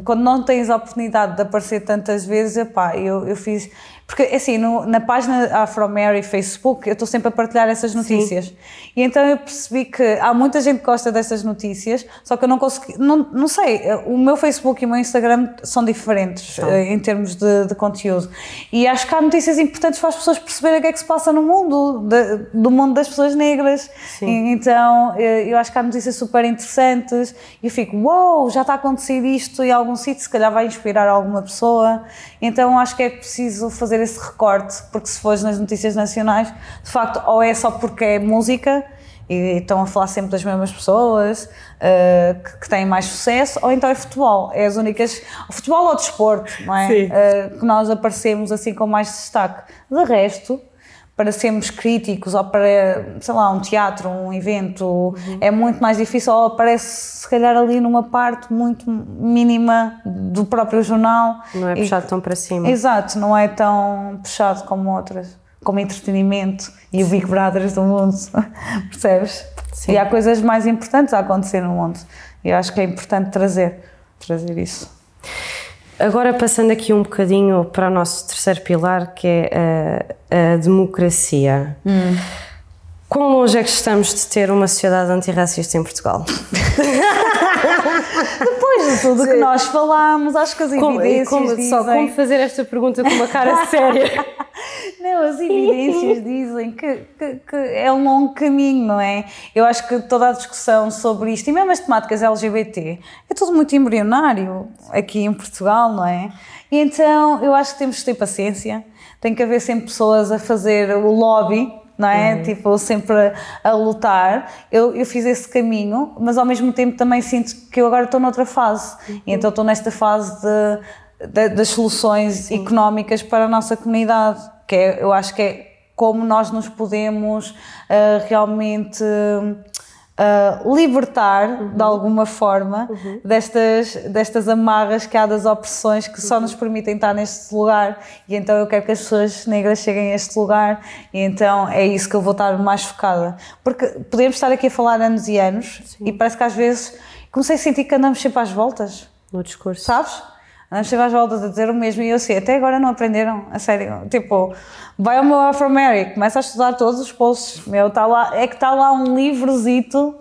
quando não tens a oportunidade de aparecer tantas vezes, epá, eu, eu fiz. Porque, assim, no- na página Afro Mary Facebook, eu estou sempre a partilhar essas notícias. E então eu percebi que há muita gente que gosta dessas notícias, só que eu não consegui. Não, não sei, o meu Facebook e o meu Instagram são diferentes eh, em termos de, de conteúdo. E acho que há notícias importantes para as pessoas perceberem o que é que se passa no mundo, de- do mundo das pessoas negras. E- então, eh, eu acho que há notícias super interessantes e eu fico, uau, wow, já está a acontecer isto em algum sítio, se calhar vai inspirar alguma pessoa. Então, acho que é preciso fazer esse recorte, porque se fores nas notícias nacionais, de facto, ou é só porque é música e estão a falar sempre das mesmas pessoas eh, que, que têm mais sucesso, ou então é futebol. É as únicas. Futebol ou desporto, não é? Sim. Eh, que nós aparecemos assim com mais destaque. De resto, para sermos críticos ou para, sei lá, um teatro, um evento, é muito mais difícil ou aparece se calhar ali numa parte muito mínima do próprio jornal. Não é E- puxado tão para cima. Exato, não é tão puxado como outras, como entretenimento e o Big Brothers do mundo, percebes? Sim. E há coisas mais importantes a acontecer no mundo e eu acho que é importante trazer, trazer isso. Agora passando aqui um bocadinho para o nosso terceiro pilar, que é a, a democracia. Quão longe é que estamos de ter uma sociedade antirracista em Portugal? Depois de tudo que nós falamos, acho que as Como, evidências como- dizem... Só como fazer esta pergunta com uma cara séria? Não, as evidências dizem que, que- que é um longo caminho, não é? Eu acho que toda a discussão sobre isto, e mesmo as temáticas LGBT, é tudo muito embrionário aqui em Portugal, não é? E então eu acho que temos que ter paciência, tem que haver sempre pessoas a fazer o lobby, não é? Tipo, sempre a, a lutar. Eu, eu fiz esse caminho, mas ao mesmo tempo também sinto que eu agora estou noutra fase. E então estou nesta fase de, de- das soluções económicas para a nossa comunidade, que é, eu acho que é como nós nos podemos ah, realmente ah, libertar de alguma forma destas, destas amarras que há das opressões que só nos permitem estar neste lugar e então eu quero que as pessoas negras cheguem a este lugar e então é isso que eu vou estar mais focada porque podemos estar aqui a falar anos e anos e parece que às vezes comecei a sentir que andamos sempre às voltas No discurso. sabes? Andamos sempre às voltas a dizer o mesmo e eu sei, até agora não aprenderam, a sério. Tipo, vai ao meu Afro-America, começa a estudar todos os posts, meu, tá lá, é que está lá um livrozito,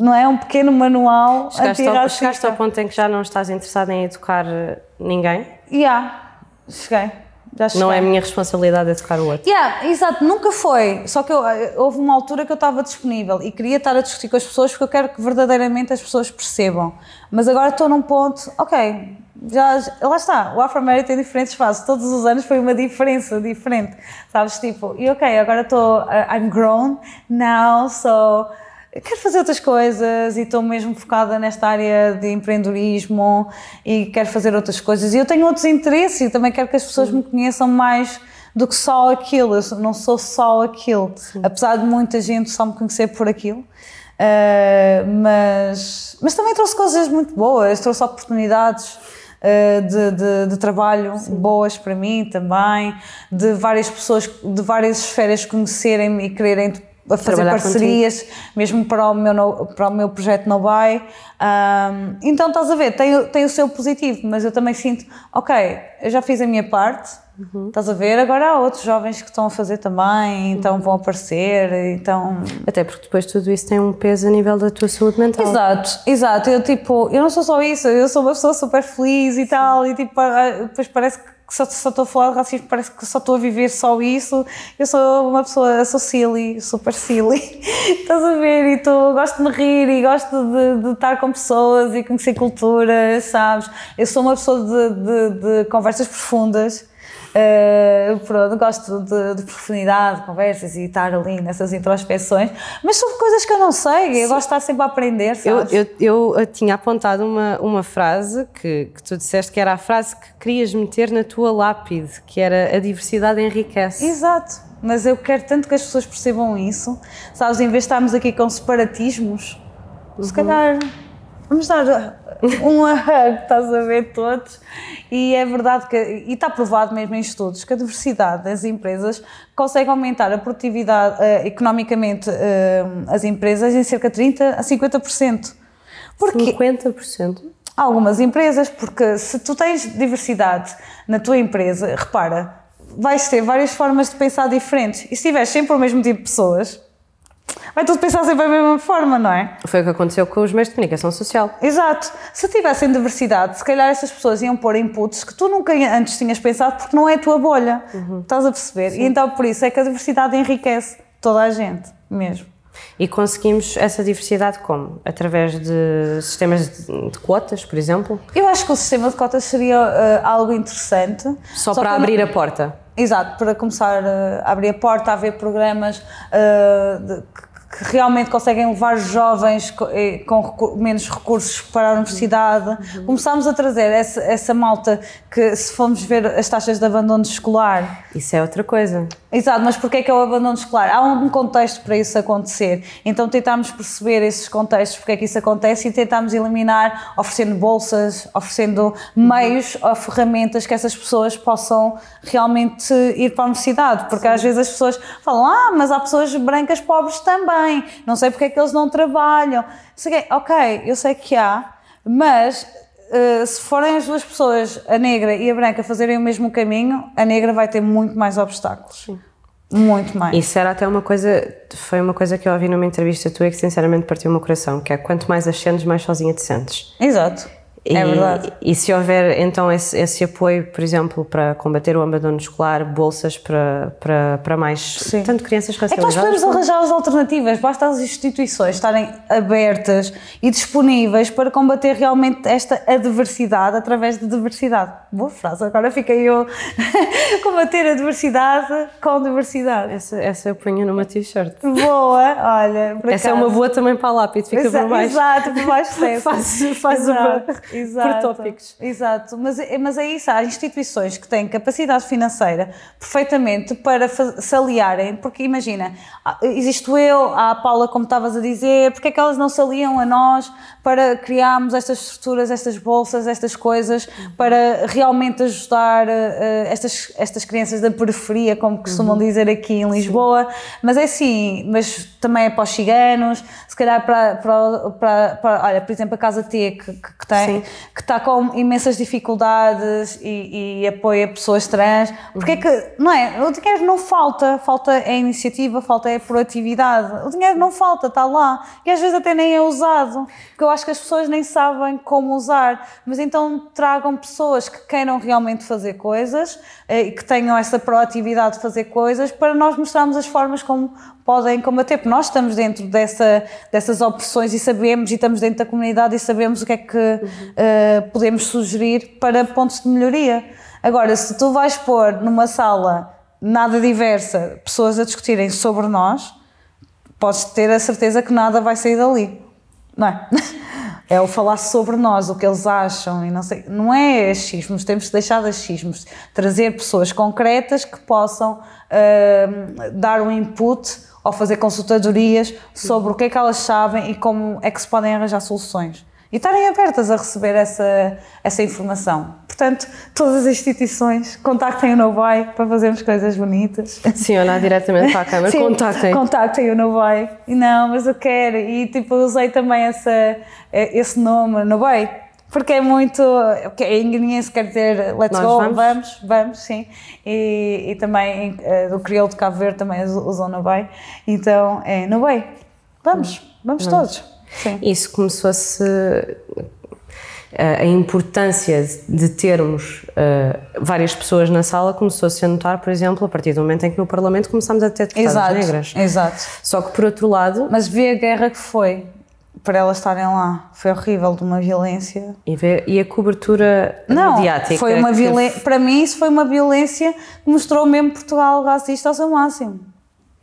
não é? Um pequeno manual Chegaste ao, chegaste ao ponto em que já não estás interessada em educar eh, ninguém? Yeah, cheguei. Já cheguei. Não é a minha responsabilidade educar o outro. Yeah, exato, nunca foi. Só que eu, eh, houve uma altura que eu estava disponível e queria estar a discutir com as pessoas porque eu quero que verdadeiramente as pessoas percebam. Mas agora estou num ponto, ok, já, lá está, o Afro-América tem diferentes fases, todos os anos foi uma diferença diferente, sabes? Tipo, e ok, agora estou, uh, I'm grown now, so quero fazer outras coisas e estou mesmo focada nesta área de empreendedorismo e quero fazer outras coisas. E eu tenho outros interesses e também quero que as pessoas me conheçam mais do que só aquilo. Eu não sou só aquilo, apesar de muita gente só me conhecer por aquilo. Uh, mas, mas também trouxe coisas muito boas, trouxe oportunidades de, de, de trabalho boas para mim também, de várias pessoas de várias esferas conhecerem-me e quererem a fazer Trabalhar parcerias, mesmo para o meu, no- para o meu projeto No Buy. Um, então, estás a ver, tem, tem o seu positivo, mas eu também sinto, ok, eu já fiz a minha parte, estás a ver, agora há outros jovens que estão a fazer também, então vão aparecer, então... Até porque depois tudo isso tem um peso a nível da tua saúde mental. Exato, exato, eu tipo, eu não sou só isso, eu sou uma pessoa super feliz e tal, e tipo, ah, depois parece que só, só estou a falar de racismo, parece que só estou a viver só isso. Eu sou uma pessoa, sou silly, super silly, estás a ver? E tô, gosto de me rir e gosto de, de estar com pessoas e conhecer culturas, sabes? Eu sou uma pessoa de, de, de conversas profundas. Uh, pronto, gosto de, de profundidade, de conversas e estar ali nessas introspeções, mas sobre coisas que eu não sei, eu gosto de estar sempre a aprender, Eu, sabes? eu, eu eh, tinha apontado uma, uma frase que, que tu disseste que era a frase que querias meter na tua lápide, que era a diversidade enriquece. Exato, mas eu quero tanto que as pessoas percebam isso, sabes, em vez de estarmos aqui com separatismos, se calhar vamos dar um hug, estás a ver, todos, e é verdade que, e está provado mesmo em estudos, que a diversidade das empresas consegue aumentar a produtividade, eh, economicamente, eh, as empresas em cerca de 30% a 50%. Porquê? 50%. Há algumas empresas, porque se tu tens diversidade na tua empresa, repara, vais ter várias formas de pensar diferentes. E se tiveres sempre o mesmo tipo de pessoas, vai tudo pensar sempre da mesma forma, não é? Foi o que aconteceu com os meios de comunicação social. Exato. Se tivessem diversidade, se calhar essas pessoas iam pôr inputs que tu nunca antes tinhas pensado porque não é a tua bolha. Estás a perceber? E então por isso é que a diversidade enriquece toda a gente, mesmo. E conseguimos essa diversidade como? Através de sistemas de, de quotas, por exemplo? Eu acho que o sistema de cotas seria uh, algo interessante. Só, que para eu não- abrir a porta. Exato, para começar uh, a abrir a porta, a haver programas uh, de- que realmente conseguem levar jovens eh, com menos recursos para a universidade. Começámos a trazer essa, essa malta que, se formos ver as taxas de abandono escolar, Isso é outra coisa. Exato, mas porquê é que é o abandono escolar? Há um contexto para isso acontecer. Então tentámos perceber esses contextos, porque é que isso acontece e tentámos eliminar, oferecendo bolsas, oferecendo meios ou ferramentas que essas pessoas possam realmente ir para a universidade. Porque às vezes as pessoas falam, ah, mas há pessoas brancas pobres também, não sei porque é que eles não trabalham. Sei. Ok, eu sei que há, mas Uh, se forem as duas pessoas, a negra e a branca, fazerem o mesmo caminho, a negra vai ter muito mais obstáculos. Muito mais. Isso era até uma coisa, foi uma coisa que eu ouvi numa entrevista tua que sinceramente partiu o meu coração, que é quanto mais ascendes, mais sozinha te sentes. Exato. E, é verdade. E se houver então esse, esse, apoio, por exemplo, para combater o abandono escolar, bolsas para, para, para mais, Sim. tanto crianças É que nós racializadas... podemos arranjar as alternativas, basta as instituições estarem abertas e disponíveis para combater realmente esta adversidade através de diversidade. Boa frase, agora fiquei eu. combater a diversidade com diversidade. Essa, essa eu punha numa t-shirt. Boa, olha. Essa é acaso. uma boa também para a lápide, fica Exa- por baixo. Exato, por baixo. Faz- faz uma- exato, por tópicos. Exato, mas, é- mas é isso, há instituições que têm capacidade financeira perfeitamente para se aliarem, porque imagina, há- existo eu, há a Paula, como estavas a dizer, porque é que elas não se aliam a nós para criarmos estas estruturas, estas bolsas, estas coisas, para realmente ajudar eh, estas, estas crianças da periferia, como costumam Uhum. dizer aqui em Lisboa, mas é assim, mas também é para os ciganos, se calhar para, para, para, para- olha, por exemplo, a Casa T, que, que, tem, que está com imensas dificuldades e, e apoia pessoas trans, porque é que, não é, o dinheiro não falta, falta é iniciativa, falta é proatividade, o dinheiro não falta, está lá, e às vezes até nem é usado, porque eu acho que as pessoas nem sabem como usar, mas então tragam pessoas que queiram realmente fazer coisas eh, e que tenham essa proatividade de fazer coisas para nós mostrarmos as formas como podem combater, porque nós estamos dentro dessa, dessas opressões e sabemos, e estamos dentro da comunidade e sabemos o que é que eh, podemos sugerir para pontos de melhoria. Agora, se tu vais pôr numa sala nada diversa pessoas a discutirem sobre nós, podes ter a certeza que nada vai sair dali, não é? É o falar sobre nós, o que eles acham e não sei. Não é achismos, temos que deixar de achismos. Trazer pessoas concretas que possam ah, dar um input ou fazer consultadorias sobre o que é que elas sabem e como é que se podem arranjar soluções. E estarem abertas a receber essa, essa informação. Portanto, todas as instituições contactem o Novai para fazermos coisas bonitas. Sim, olhar diretamente para a câmara, Sim, contactem. Contactem o Novai. Não, mas eu quero. E tipo, usei também essa, eh, esse nome, Novai, porque é muito. porque Em guineense quer dizer let's Nós go, vamos? vamos, vamos, sim. E, e também eh, do crioulo de Cabo Verde também us- usam Novai. Então é Novai. Vamos, vamos todos. Sim. Isso começou a se. A a importância de termos eh, várias pessoas na sala começou-se a notar, por exemplo, a partir do momento em que no Parlamento começámos a ter deputadas Exato, negras. exato. Só que, por outro lado, Mas vê a guerra que foi para elas estarem lá. Foi horrível, de uma violência e, vê- e a cobertura Não, mediática. foi uma violência. Para mim, isso foi uma violência que mostrou mesmo Portugal racista ao seu máximo.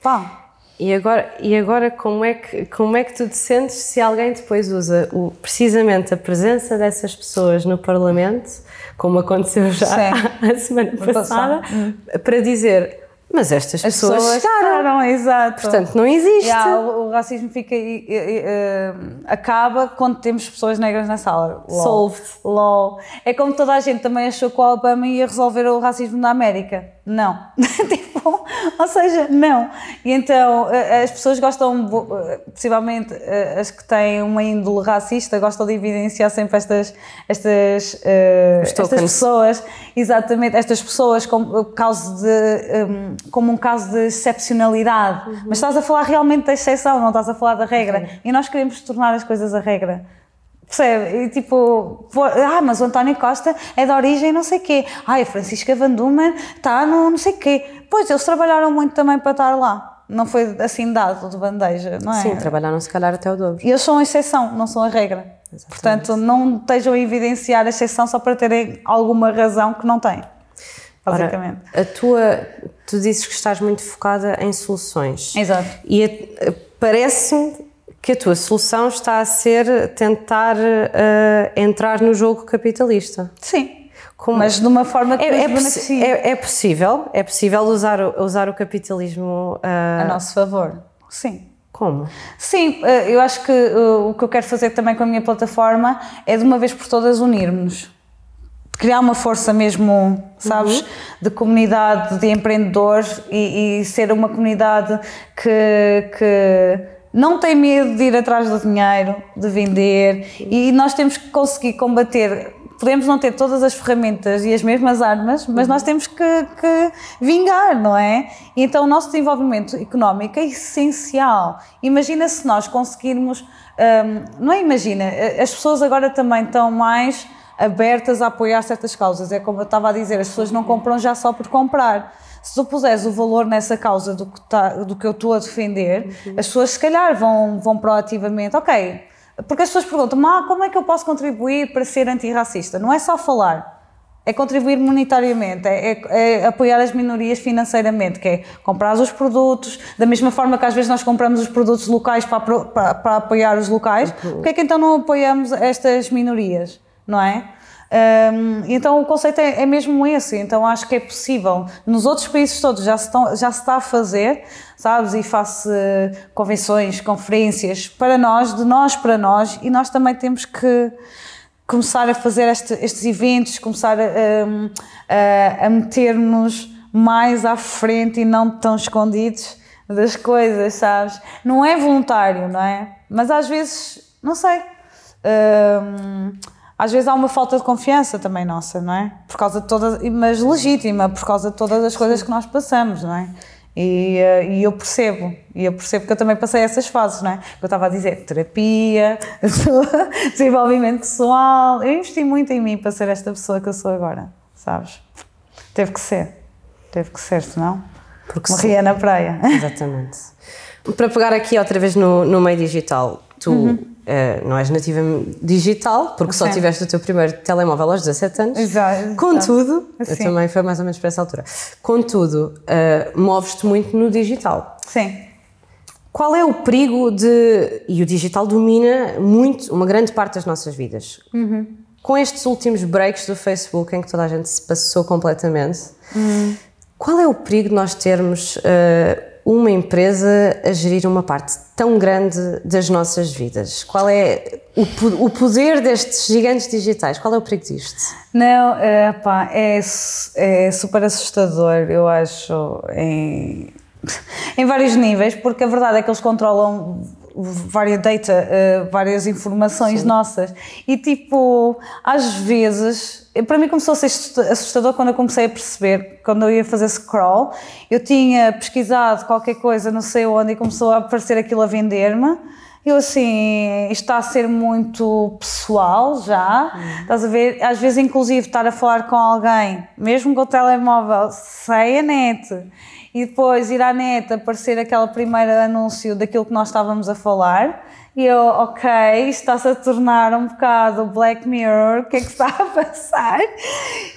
Pá. E agora, e agora como, é que, como é que tu te sentes se alguém depois usa o, precisamente a presença dessas pessoas no Parlamento, como aconteceu já Sim. a semana passada, passado. para dizer mas estas As pessoas, pessoas chegaram, chegaram, exato. portanto não existe. Yeah, o, o racismo fica, e- e- eh, acaba quando temos pessoas negras na sala. Lol. Solved. LOL. É como toda a gente também achou que o Obama ia resolver o racismo na América. Não. ou seja, não. E então eh, as pessoas gostam, eh, possivelmente eh, as que têm uma índole racista, gostam de evidenciar sempre estas, estas, estas pessoas, exatamente, estas pessoas como, caso de, um, como um caso de excepcionalidade. Mas estás a falar realmente da exceção, não estás a falar da regra. E nós queremos tornar as coisas a regra. Percebe? E tipo, ah, mas o António Costa é de origem não sei quê. Ah, a Francisca Van Dumen está no não sei quê. Pois, eles trabalharam muito também para estar lá. Não foi assim dado de bandeja, não é? Sim, trabalharam se calhar até o dobro. E eles são a exceção, não são a regra. Portanto, não estejam a evidenciar a exceção só para terem alguma razão que não têm. Basicamente. Ora, a tua, tu dizes que estás muito focada em soluções. Exato. E parece-me que a tua solução está a ser tentar eh, entrar no jogo capitalista. Sim. Como- Mas de uma forma que É, é, possi- é- é possível, é possível usar, o- usar o capitalismo eh, a nosso favor. Sim. como? Sim, eh, eu acho que o que eu quero fazer também com a minha plataforma é de uma vez por todas unirmos. Criar uma força mesmo, sabes, de comunidade de empreendedores e, e ser uma comunidade que, que não tem medo de ir atrás do dinheiro, de vender, e nós temos que conseguir combater. Podemos não ter todas as ferramentas e as mesmas armas, mas nós temos que, que vingar, não é? Então o nosso desenvolvimento económico é essencial. Imagina se nós conseguirmos. hum, não é imagina, as pessoas agora também estão mais abertas a apoiar certas causas. É como eu estava a dizer, as pessoas não compram já só por comprar. Se tu puseres o valor nessa causa do que, tá, do que eu estou a defender, as pessoas se calhar vão, vão proativamente, ok, porque as pessoas perguntam, ah, como é que eu posso contribuir para ser antirracista? Não é só falar, é contribuir monetariamente, é, é- é apoiar as minorias financeiramente, que é comprar os produtos, da mesma forma que às vezes nós compramos os produtos locais para, para, para apoiar os locais, porque é que então não apoiamos estas minorias, não é? Hum, então o conceito é, é mesmo esse, então acho que é possível. Nos outros países todos já se, estão, já se está a fazer, sabes? E faço eh, convenções, conferências para nós, de nós para nós, e nós também temos que começar a fazer este- estes eventos, começar a, hum, a, a meter-nos mais à frente e não tão escondidos das coisas, sabes? Não é voluntário, não é? Mas às vezes, não sei. hum, às vezes há uma falta de confiança também nossa, não é? Por causa de todas, mas legítima, por causa de todas as coisas que nós passamos, não é? E, eh, e eu percebo, e eu percebo que eu também passei essas fases, não é? Eu estava a dizer terapia, desenvolvimento pessoal, eu investi muito em mim para ser esta pessoa que eu sou agora, sabes? Teve que ser, teve que ser, senão Porque morria na praia. Exatamente. Para pegar aqui outra vez no, no meio digital, tu eh, não és nativa digital, porque só Sim. tiveste o teu primeiro telemóvel aos 17 anos. Exato, Contudo, eu Sim. também foi mais ou menos para essa altura. Contudo, eh, moves-te muito no digital. Sim. Qual é o perigo de. E o digital domina muito, uma grande parte das nossas vidas. Com estes últimos breaks do Facebook em que toda a gente se passou completamente, qual é o perigo de nós termos eh, uma empresa a gerir uma parte tão grande das nossas vidas? Qual é o, o poder destes gigantes digitais? Qual é o perigo disto? Não, é, é, é super assustador, eu acho, em, em vários níveis, porque a verdade é que eles controlam várias data, eh, várias informações nossas. E tipo, às vezes, eh, para mim começou a ser assusta- assustador quando eu comecei a perceber, quando eu ia fazer scroll, eu tinha pesquisado qualquer coisa, não sei onde, e começou a aparecer aquilo a vender-me. Eu assim, isto está a ser muito pessoal já, estás a ver? Às vezes, inclusive, estar a falar com alguém, mesmo com o telemóvel, sem a net, e depois ir à net aparecer aquele primeiro anúncio daquilo que nós estávamos a falar, e eu, ok, está-se a tornar um bocado Black Mirror, o que é que está a passar?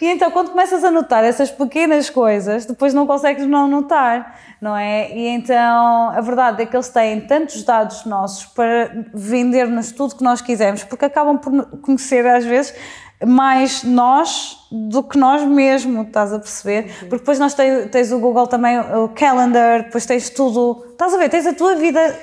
E então, quando começas a notar essas pequenas coisas, depois não consegues não notar, não é? E então, a verdade é que eles têm tantos dados nossos para vender-nos tudo que nós quisermos, porque acabam por conhecer, às vezes, mais nós do que nós mesmos, estás a perceber? Porque depois nós tens, tens o Google também, o Calendar, depois tens tudo, estás a ver? Tens a tua vida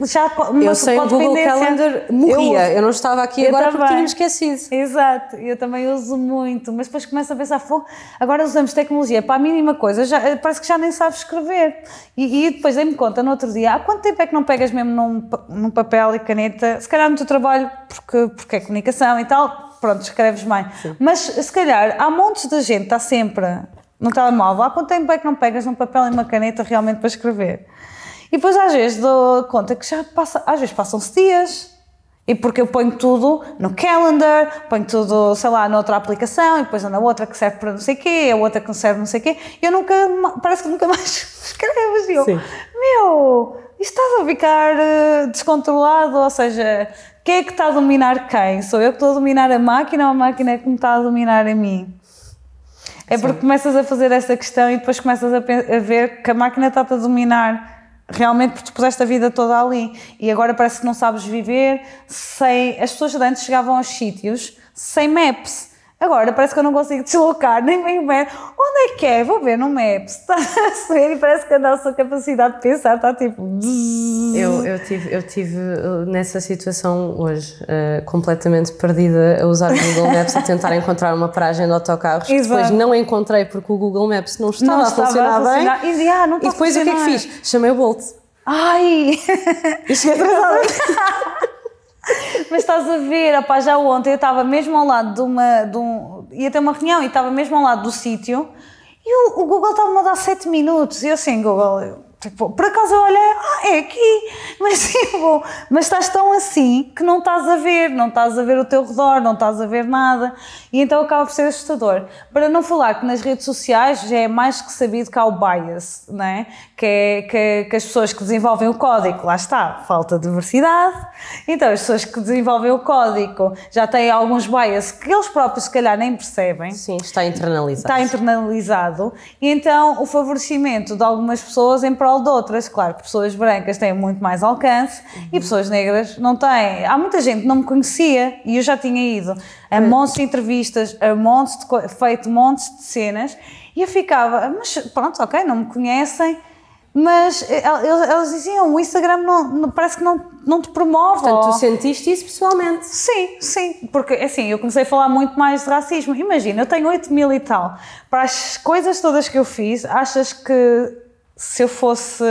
já uma Eu sei o Google. Calendar morria. Eu, não estava aqui Eu agora porque também. tínhamos esquecido. Exato, eu também uso muito, mas depois começo a pensar, "Fogo, agora usamos tecnologia para a mínima coisa, já, parece que já nem sabes escrever. E, e depois dei-me conta no outro dia, há quanto tempo é que não pegas mesmo num, num papel e caneta? Se calhar no teu trabalho, porque, porque é comunicação e tal, pronto, escreves bem. Mas se calhar há montes de gente, está sempre no telemóvel, há quanto tempo é que não pegas num papel e uma caneta realmente para escrever? E depois às vezes dou conta que já passa, às vezes passam-se dias. E porque eu ponho tudo no calendar, ponho tudo, sei lá, noutra aplicação, e depois na outra que serve para não sei o quê, a outra que não serve não sei o quê, e eu nunca, parece que nunca mais escrevo. E eu, Sim. meu, isto está a ficar eh, descontrolado, ou seja, quem é que está a dominar quem? Sou eu que estou a dominar a máquina ou a máquina é que me está a dominar a mim? É porque começas a fazer essa questão e depois começas a, a ver que a máquina está-te a dominar realmente porque tu puseste a vida toda ali e agora parece que não sabes viver sem. As pessoas de antes chegavam aos sítios sem maps. Agora parece que eu não consigo deslocar, nem bem bem. Onde é que é? Vou ver no Maps. Está a ver e parece que a nossa capacidade de pensar está tipo. Eu, eu tive, eu tive uh, nessa situação hoje, uh, completamente perdida a usar o Google Maps a tentar encontrar uma paragem de autocarros. que Depois não encontrei porque o Google Maps não estava, Não a estava funcionar a funcionar. bem. E, ah, E depois a o que é que fiz? Chamei o Bolt. Ai! E cheguei atrasada. Mas estás a ver, opá, já ontem eu estava mesmo ao lado de uma. De um, ia ter uma reunião e estava mesmo ao lado do sítio e o, o Google estava-me a dar 7 minutos. E eu assim, Google, eu, tipo, por acaso eu olhei, ah, é aqui. Mas tipo, mas estás tão assim que não estás a ver, não estás a ver o teu redor, não estás a ver nada. E então acaba por ser assustador. Para não falar que nas redes sociais já é mais que sabido que há o bias, não é? Que, é, que, que as pessoas que desenvolvem o código, lá está, falta de diversidade. Então as pessoas que desenvolvem o código já têm alguns bias que eles próprios se calhar nem percebem. Sim, está internalizado. Está internalizado e então o favorecimento de algumas pessoas em prol de outras. Claro que pessoas brancas têm muito mais alcance e pessoas negras não têm. Há muita gente que não me conhecia e eu já tinha ido a montes de entrevistas, a montes de, feito montes de cenas e eu ficava, mas pronto, ok, não me conhecem. Mas eh, eles, eles diziam, o Instagram não, não- parece que não, não te promove. Portanto, ou- tu sentiste isso pessoalmente. Sim, sim, porque assim, eu comecei a falar muito mais de racismo. Imagina, eu tenho 8 mil e tal. Para as coisas todas que eu fiz, achas que se eu fosse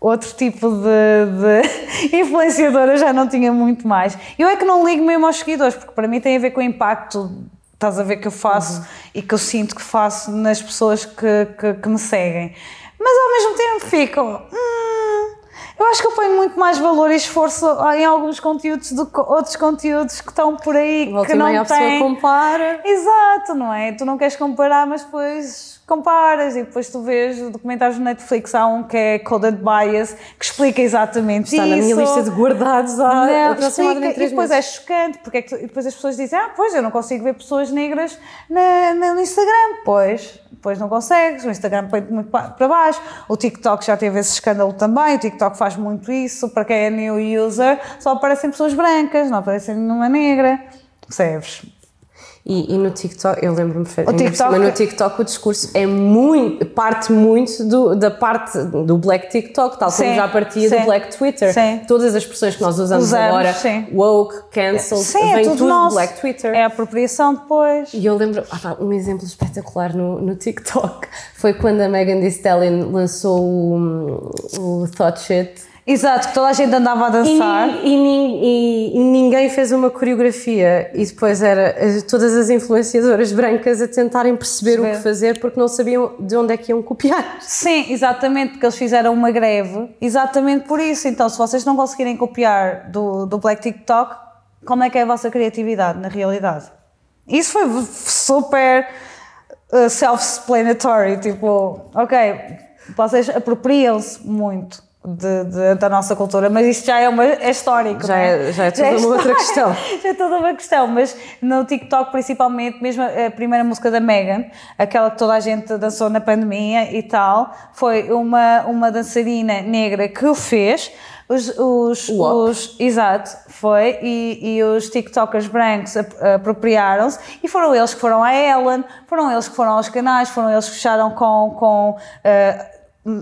outro tipo de, de influenciadora já não tinha muito mais? Eu é que não ligo mesmo aos seguidores, porque para mim tem a ver com o impacto. Estás a ver que eu faço e que eu sinto que faço nas pessoas que, que, que me seguem. Mas ao mesmo tempo fico. "Hum, eu acho que eu ponho muito mais valor e esforço em alguns conteúdos do que outros conteúdos que estão por aí Volta que não a pessoa têm. compara. Exato, não é? Tu não queres comparar, mas depois comparas e depois tu vês documentários no Netflix. Há um que é Coded Bias que explica exatamente Está isso. na minha lista de guardados há Não, aproximadamente explica, e depois é meses. chocante, porque é que depois as pessoas dizem, ah, pois eu não consigo ver pessoas negras na, na- no Instagram. Pois, pois não consegues, o Instagram põe-te muito pa- para baixo, o TikTok já teve esse escândalo também, o TikTok faz muito isso, para quem é new user, só aparecem pessoas brancas, não aparecem nenhuma negra, percebes? E, e no TikTok, eu lembro-me TikTok- mas no TikTok o discurso é muito, parte muito do, da parte do Black TikTok, tal como Sim, já partia sim, do Black Twitter. sim. Todas as expressões que nós usamos, Usamos, agora, sim. woke, cancel, é vem tudo tudo nosso. do Black Twitter. É a apropriação depois. E eu lembro, ah, um exemplo espetacular no, no TikTok foi quando a Megan Thee Stallion lançou o, o Thought Shit. Exato, que toda a gente andava a E, dançar. e nin- e- e ninguém fez uma coreografia e depois era eh, todas as influenciadoras brancas a tentarem perceber o que fazer porque não sabiam de onde é que iam copiar. Sim, exatamente, porque eles fizeram uma greve exatamente por isso. Então, se vocês não conseguirem copiar do, do Black TikTok, como é que é a vossa criatividade na realidade? Isso foi super uh, self-explanatory, tipo, ok, vocês apropriam-se muito de- de- da nossa cultura, mas isto já é, uma, é histórico. Já não é- já é toda uma outra questão. Já é toda uma questão, mas no TikTok principalmente, mesmo a primeira música da Megan, aquela que toda a gente dançou na pandemia e tal, foi uma, uma dançarina negra que o fez. Os, os, os- exato, foi, e, e os TikTokers brancos ap- apropriaram-se e foram eles que foram à Ellen, foram eles que foram aos canais, foram eles que fecharam com, com eh,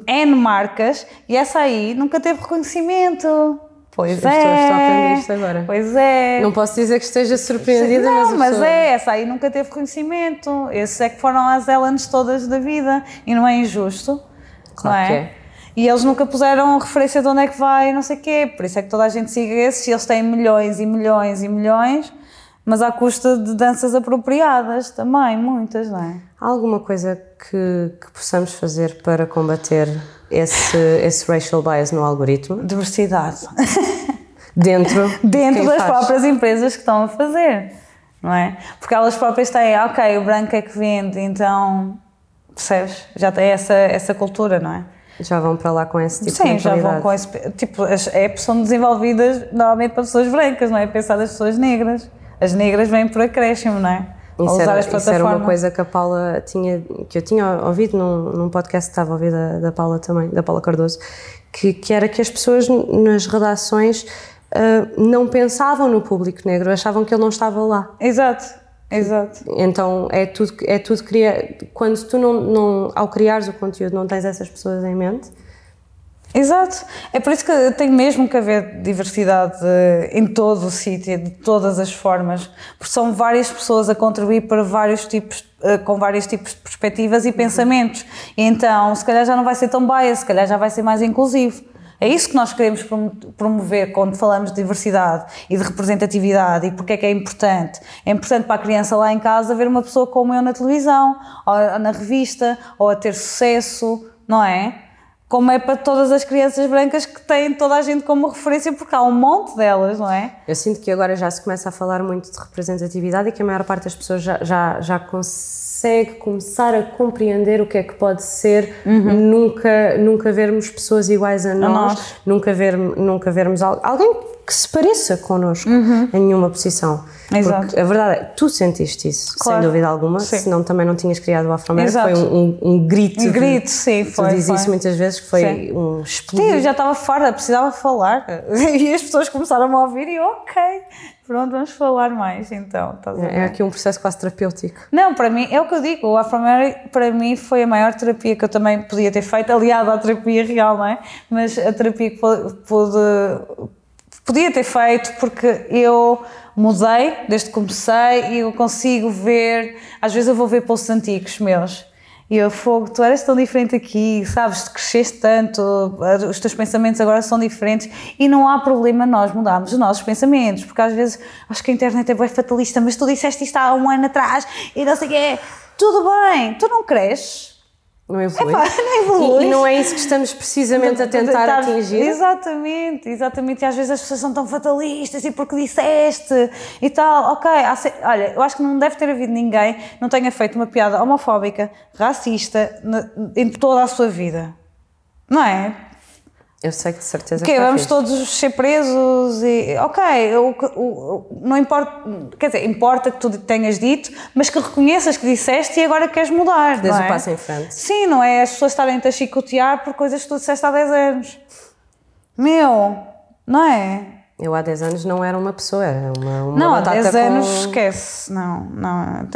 N marcas e essa aí nunca teve reconhecimento. Pois Estou- é. estou a aprender isto agora. Pois é. Não posso dizer que esteja surpreendida, mas, Não, mas pessoa- é, essa aí nunca teve conhecimento. Esses é que foram as Ellens todas da vida. E não é injusto. Claro não é? é. E eles nunca puseram referência de onde é que vai, não sei o quê. Por isso é que toda a gente siga esses. E eles têm milhões e milhões e milhões, mas à custa de danças apropriadas também, muitas, não é? Há alguma coisa que, que possamos fazer para combater esse, esse racial bias no algoritmo? Diversidade. Dentro, de Dentro das faz? próprias empresas que estão a fazer, não é? Porque elas próprias têm, ok, o branco é que vende, então, percebes? Já tem essa, essa cultura, não é? Já vão para lá com esse tipo Sim, de já vão com esse. Tipo, as apps são desenvolvidas normalmente para pessoas brancas, não é? Pensar das pessoas negras. As negras vêm por acréscimo, não é? Isso era, isso era uma coisa que a Paula tinha, que eu tinha ouvido num, num podcast que estava a ouvir da, da Paula também, da Paula Cardoso, que, que era que as pessoas nas redações ah, não pensavam no público negro, achavam que ele não estava lá. Exato, exato. Então é tudo, é tudo criar. Quando tu não, não, ao criares o conteúdo, não tens essas pessoas em mente, Exato. É por isso que tem mesmo que haver diversidade em todo o sítio, de todas as formas, porque são várias pessoas a contribuir para vários tipos, eh, com vários tipos de perspectivas e pensamentos. E então, se calhar já não vai ser tão bias, se calhar já vai ser mais inclusivo. É isso que nós queremos promover quando falamos de diversidade e de representatividade e porque é que é importante. É importante para a criança lá em casa ver uma pessoa como eu na televisão, ou na revista, ou a ter sucesso, não é? Como é para todas as crianças brancas que têm toda a gente como referência, porque há um monte delas, não é? Eu sinto que agora já se começa a falar muito de representatividade e que a maior parte das pessoas já, já, já consegue começar a compreender o que é que pode ser uhum. nunca, nunca vermos pessoas iguais a nós, a nós. Nunca, ver, nunca vermos alguém que se pareça connosco uhum. em nenhuma posição. Exato. Porque a verdade é, tu sentiste isso, claro. sem dúvida alguma, sim. senão também não tinhas criado o Afro-América. Foi um, um, um, grito. Um grito, sim, foi. Tu dizes isso muitas vezes, que foi sim. um explodir. Sim, eu já estava farda, precisava falar. E as pessoas começaram a ouvir e ok, pronto, vamos falar mais então. É, é aqui um processo quase terapêutico. Não, para mim, é o que eu digo, o Afro-América para mim foi a maior terapia que eu também podia ter feito, aliado à terapia real, não é? Mas a terapia que pude podia ter feito porque eu mudei desde que comecei e eu consigo ver, às vezes eu vou ver posts antigos meus. E eu fogo, tu eras tão diferente aqui, sabes, cresceste tanto, os teus pensamentos agora são diferentes. E não há problema nós mudarmos os nossos pensamentos, porque às vezes acho que a internet é bem fatalista, mas tu disseste isto há um ano atrás e não sei o quê, tudo bem, tu não cresces, não evolui. Epá, não evolui. E, e, não é isso que estamos precisamente a tentar, tentar, atingir. Exatamente, exatamente. E às vezes as pessoas são tão fatalistas e porque disseste e tal. Ok, olha, eu acho que não deve ter havido ninguém não tenha feito uma piada homofóbica, racista em toda a sua vida. Não é? Eu sei que de certeza que vamos fixe. todos ser presos e ok, eu, não importa, quer dizer, importa que tu tenhas dito, mas que reconheças que disseste e agora queres mudar. É? o passo em frente. Sim, não é as pessoas estarem a chicotear por coisas que tu disseste há 10 anos. Meu, não é? Eu há 10 anos não era uma pessoa, era uma, uma Não, há 10 com... anos esquece, não, não,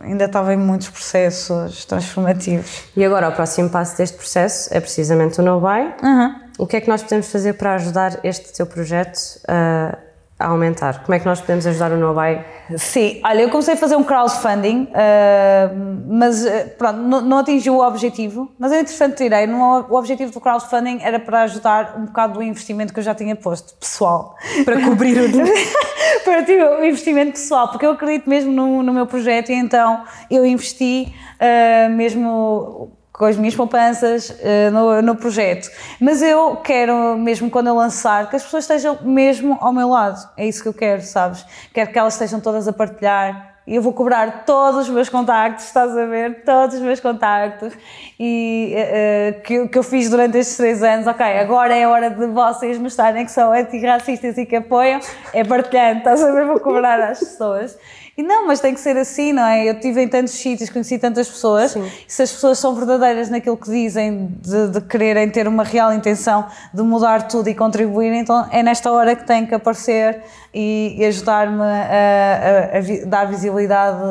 ainda estava em muitos processos transformativos. E agora o próximo passo deste processo é precisamente o No Buy. Uhum o que é que nós podemos fazer para ajudar este teu projeto a, a aumentar? Como é que nós podemos ajudar o Nobai? Sim, olha, eu comecei a fazer um crowdfunding, uh, mas uh, pronto, não, não atingiu o objetivo, mas é interessante tirei. No, o objetivo do crowdfunding era para ajudar um bocado do investimento que eu já tinha posto, pessoal. Para cobrir o para tipo, o investimento pessoal, porque eu acredito mesmo no, no meu projeto e então eu investi uh, mesmo com as minhas poupanças uh, no, no projeto. Mas eu quero, mesmo quando eu lançar, que as pessoas estejam mesmo ao meu lado. É isso que eu quero, sabes? Quero que elas estejam todas a partilhar. E eu vou cobrar todos os meus contactos, estás a ver? Todos os meus contactos. E uh, que, que eu fiz durante estes três anos. Ok, agora é a hora de vocês mostrarem que são antirracistas e que apoiam. É partilhando, estás a ver? Vou cobrar às pessoas. E não, mas tem que ser assim, não é? Eu estive em tantos sítios, conheci tantas pessoas, Sim. e se as pessoas são verdadeiras naquilo que dizem, de, de quererem ter uma real intenção de mudar tudo e contribuir, então é nesta hora que tem que aparecer e, e ajudar-me a, a, a, dar visibilidade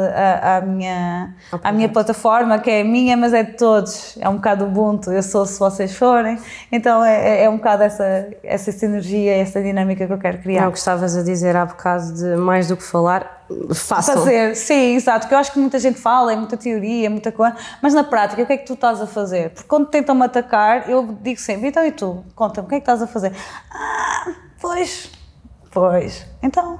à, minha, à minha plataforma, que é minha, mas é de todos. É um bocado Ubuntu, eu sou se vocês forem. Então é, é, é um bocado essa, essa sinergia, essa dinâmica que eu quero criar. É o que estavas a dizer há bocado de mais do que falar, façam. Fazer, sim, exato. Porque eu acho que muita gente fala, é muita teoria, é muita coisa, mas na prática, o que é que tu estás a fazer? Porque quando tentam-me atacar, eu digo sempre: então e tu? Conta-me, o que é que estás a fazer? Ah, pois, pois, então.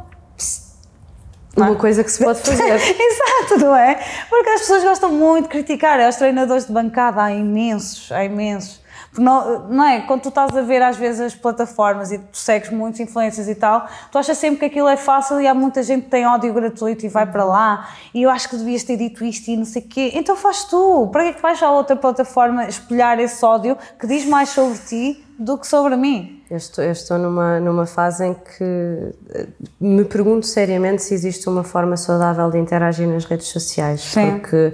Uma coisa que se pode fazer. Exato, não é? Porque as pessoas gostam muito de criticar. É os treinadores de bancada, há imensos, há imensos. Não, não é? Quando tu estás a ver às vezes as plataformas e tu segues muitas influências e tal, tu achas sempre que aquilo é fácil e há muita gente que tem ódio gratuito e vai para lá e eu acho que devias ter dito isto e não sei o quê. Então faz tu. Para que é que vais à outra plataforma espelhar esse ódio que diz mais sobre ti do que sobre mim? Eu estou, eu estou numa, numa fase em que eh, me pergunto seriamente se existe uma forma saudável de interagir nas redes sociais. Sim. Porque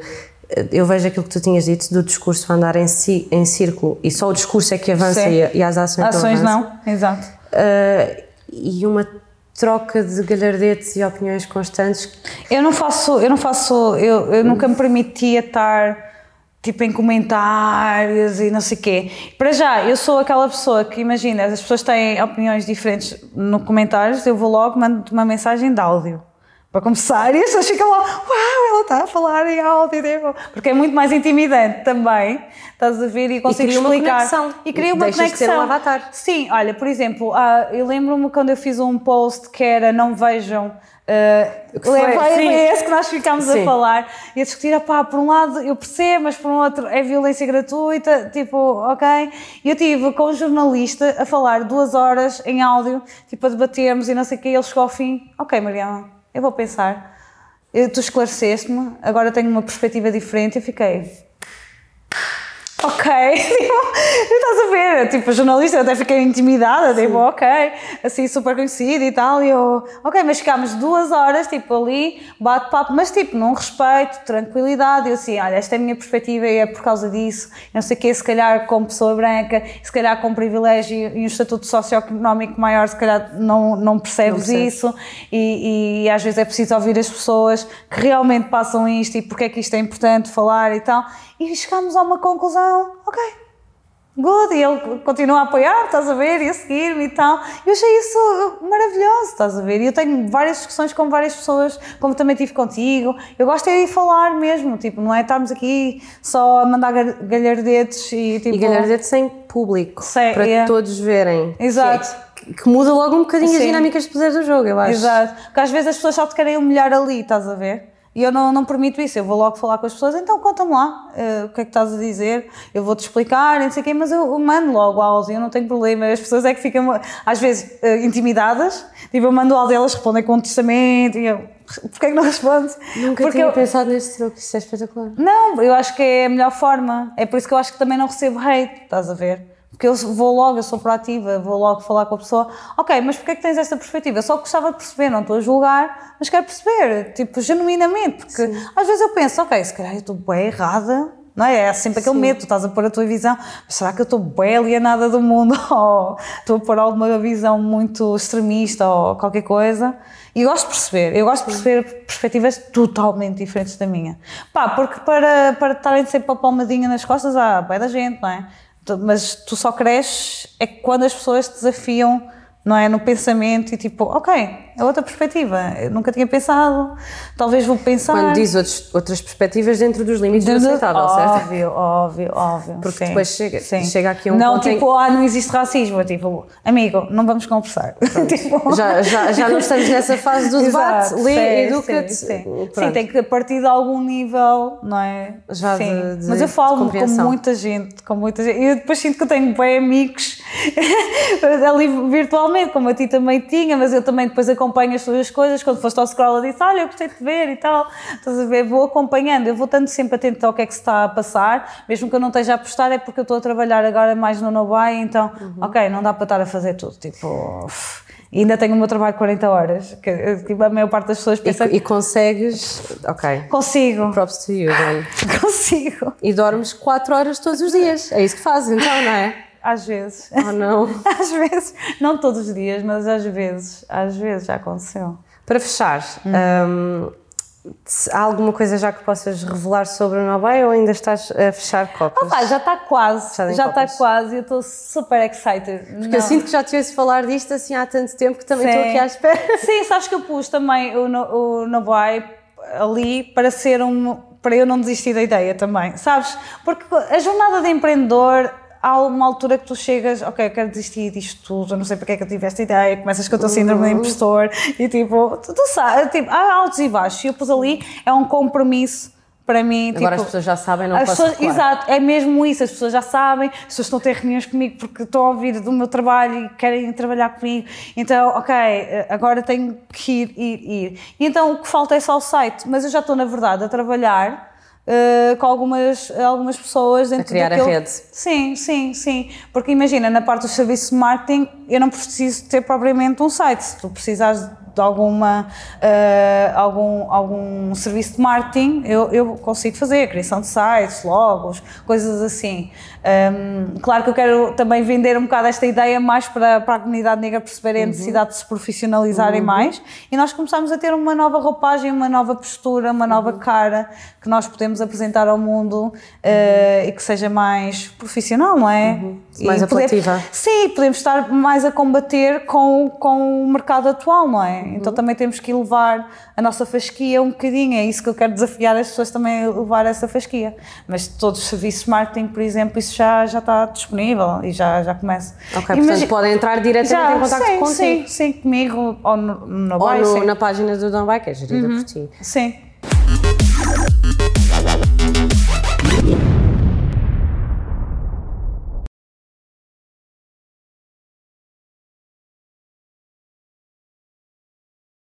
eu vejo aquilo que tu tinhas dito do discurso andar em, si, em círculo e só o discurso é que avança e, e, as ações, ações não exato. Uh, e uma troca de galhardetes e opiniões constantes. Eu não faço, eu não faço, eu, eu nunca me permitia estar tipo em comentários e não sei quê. Para já, eu sou aquela pessoa que imagina, as pessoas têm opiniões diferentes no comentários, eu vou logo mando uma mensagem de áudio para começar, e as pessoas ficam lá, uau, ela está a falar em áudio, tipo, porque é muito mais intimidante também, estás a ver, e consigo cria uma explicar. conexão. E cria uma Deixas de ser conexão. um avatar. Sim, olha, por exemplo, ah, eu lembro-me quando eu fiz um post que era não vejam. Uh, que foi? é esse que nós ficámos a Sim. falar e a discutir, pá, por um lado eu percebo, mas por um outro é violência gratuita, tipo, ok? E eu tive com um jornalista a falar duas horas em áudio, tipo, a debatermos e não sei o que, ele chegou ao fim, ok, Mariana, eu vou pensar, Eu- tu esclareceste-me, agora tenho uma perspectiva diferente, eu fiquei, ok, estás a ver, tipo, a jornalista eu até fiquei intimidada, tipo, ok, assim, super conhecida e tal, e eu, ok, mas ficámos duas horas, tipo, ali, bate-papo, mas tipo, num respeito, tranquilidade, eu assim, olha, esta é a minha perspectiva e é por causa disso, não sei o quê, se calhar como pessoa branca, se calhar com privilégio e um estatuto socioeconómico maior, se calhar não, não percebes Não isso, e, e às vezes é preciso ouvir as pessoas que realmente passam isto e porque é que isto é importante falar e tal, e chegámos a uma conclusão, ok, good, e ele continua a apoiar, estás a ver, e a seguir-me e tal. Eu achei isso maravilhoso, estás a ver? E eu tenho várias discussões com várias pessoas, como também tive contigo. Eu gosto é de falar mesmo, tipo, não é estarmos aqui só a mandar gal- galhardetes e tipo. E galhardetes sem público, para é. todos verem. Exato. Que, que muda logo um bocadinho as Sim. dinâmicas de poder do jogo, eu acho. Exato. Porque às vezes as pessoas só te querem humilhar ali, estás a ver? E eu não, não permito isso, eu vou logo falar com as pessoas, então conta-me lá eh, o que é que estás a dizer, eu vou-te explicar, e não sei o quê, mas eu, eu mando logo áudio, eu não tenho problema. As pessoas é que ficam, às vezes, eh, intimidadas, tipo, eu mando áudio, elas respondem com um testamento, e eu, porquê é que não respondes? Nunca Porque tinha eu- pensado neste truque, isso é espetacular. não, eu acho que é a melhor forma. É por isso que eu acho que também não recebo hate, estás a ver? Porque eu vou logo, eu sou proativa, vou logo falar com a pessoa. Ok, mas porquê é que tens esta perspectiva? Eu só gostava de perceber, não estou a julgar, mas quero perceber, tipo, genuinamente. Porque às vezes eu penso, ok, se calhar eu estou bem errada, não é? É sempre aquele medo, tu estás a pôr a tua visão, mas será que eu estou bem alienada do mundo? Ou estou a pôr alguma visão muito extremista ou qualquer coisa? E eu gosto de perceber, eu gosto de perceber perspectivas totalmente diferentes da minha. Pá, porque para, para estarem sempre a palmadinha nas costas há bem da gente, não é? Mas tu só cresces é quando as pessoas te desafiam, não é? No pensamento e tipo, ok, é outra perspectiva, eu nunca tinha pensado, talvez vou pensar. Quando diz outros- outras perspectivas dentro dos limites do aceitável, certo? Óbvio, óbvio, óbvio. Porque sim, depois chega- sim. chega aqui um Não, ponto em- tipo, ah, não existe racismo. Tipo, amigo, não vamos conversar. Tipo, Já, já, já não estamos nessa fase do debate. Lê, educa-te. Sim, sim. Sim, tem que partir de algum nível, não é? Já sim. de- de- Mas eu falo com muita gente, com muita gente. E eu depois sinto que eu tenho bem amigos ali virtualmente, como a ti também tinha, mas eu também depois acompanho as tuas coisas. Quando foste ao scroll, eu disse: Olha, eu gostei de ver e tal. Estás a ver? Vou acompanhando, eu vou estando sempre atento ao que é que se está a passar, mesmo que eu não esteja a postar, é porque eu estou a trabalhar agora mais no Nobai, então, Uhum. ok, não dá para estar a fazer tudo. Tipo. E ainda tenho o meu trabalho de 40 horas, que eh, tipo, a maior parte das pessoas pensa E, e consegues. Ok. Consigo, Props to you, then. consigo. E dormes 4 horas todos os dias. É isso que fazes, então, não é? Às vezes. Oh, não. Às vezes. Não todos os dias, mas às vezes. Às vezes já aconteceu. Para fechar, hum, se há alguma coisa já que possas revelar sobre o Nobel ou ainda estás a fechar copas? Opa, já está quase. Já Já está quase e eu estou super excited. Porque eu sinto que já te ouço falar disto assim há tanto tempo que também estou aqui à espera. Sim, sabes que eu pus também o, no, o ali para ser um. para eu não desistir da ideia também, sabes? Porque a jornada de empreendedor. Há uma altura que tu chegas, ok, eu quero desistir disto tudo, eu não sei porque é que eu tive esta ideia, começas com o teu síndrome de impostor e tipo, tu, tu sabes, tipo, há altos e baixos. E eu pus ali, é um compromisso para mim. Agora tipo, as pessoas já sabem, não posso pessoas. Exato, é mesmo isso, as pessoas já sabem, as pessoas estão a ter reuniões comigo porque estão a ouvir do meu trabalho e querem trabalhar comigo, então, ok, agora tenho que ir, ir, ir. E então o que falta é só o site, mas eu já estou, na verdade, a trabalhar eh, com algumas, algumas pessoas dentro criar a daquele- rede. Sim, sim, sim. Porque imagina, na parte do serviço de marketing, eu não preciso ter propriamente um site. Se tu precisares de alguma, eh, algum, algum serviço de marketing, eu, eu consigo fazer, criação de sites, logos, coisas assim. Hum, claro que eu quero também vender um bocado esta ideia mais para, para a comunidade negra perceber a necessidade de se profissionalizarem mais e nós começamos a ter uma nova roupagem, uma nova postura, uma nova cara que nós podemos apresentar ao mundo eh, e que seja mais profissional, não é? Mais E poder- apelativa. Sim, podemos estar mais a combater com, com o mercado atual, não é? é? Então também temos que elevar a nossa fasquia um bocadinho, é isso que eu quero desafiar as pessoas também a elevar essa fasquia. Mas todos os serviços de marketing, por exemplo, isso já, já está disponível e já, já começa. Ok, portanto podem entrar diretamente em contato sim, contigo. Sim, sim, comigo ou no, no Ou Buy, no- sim. na página do Don't Buy, que é gerida por ti. Sim.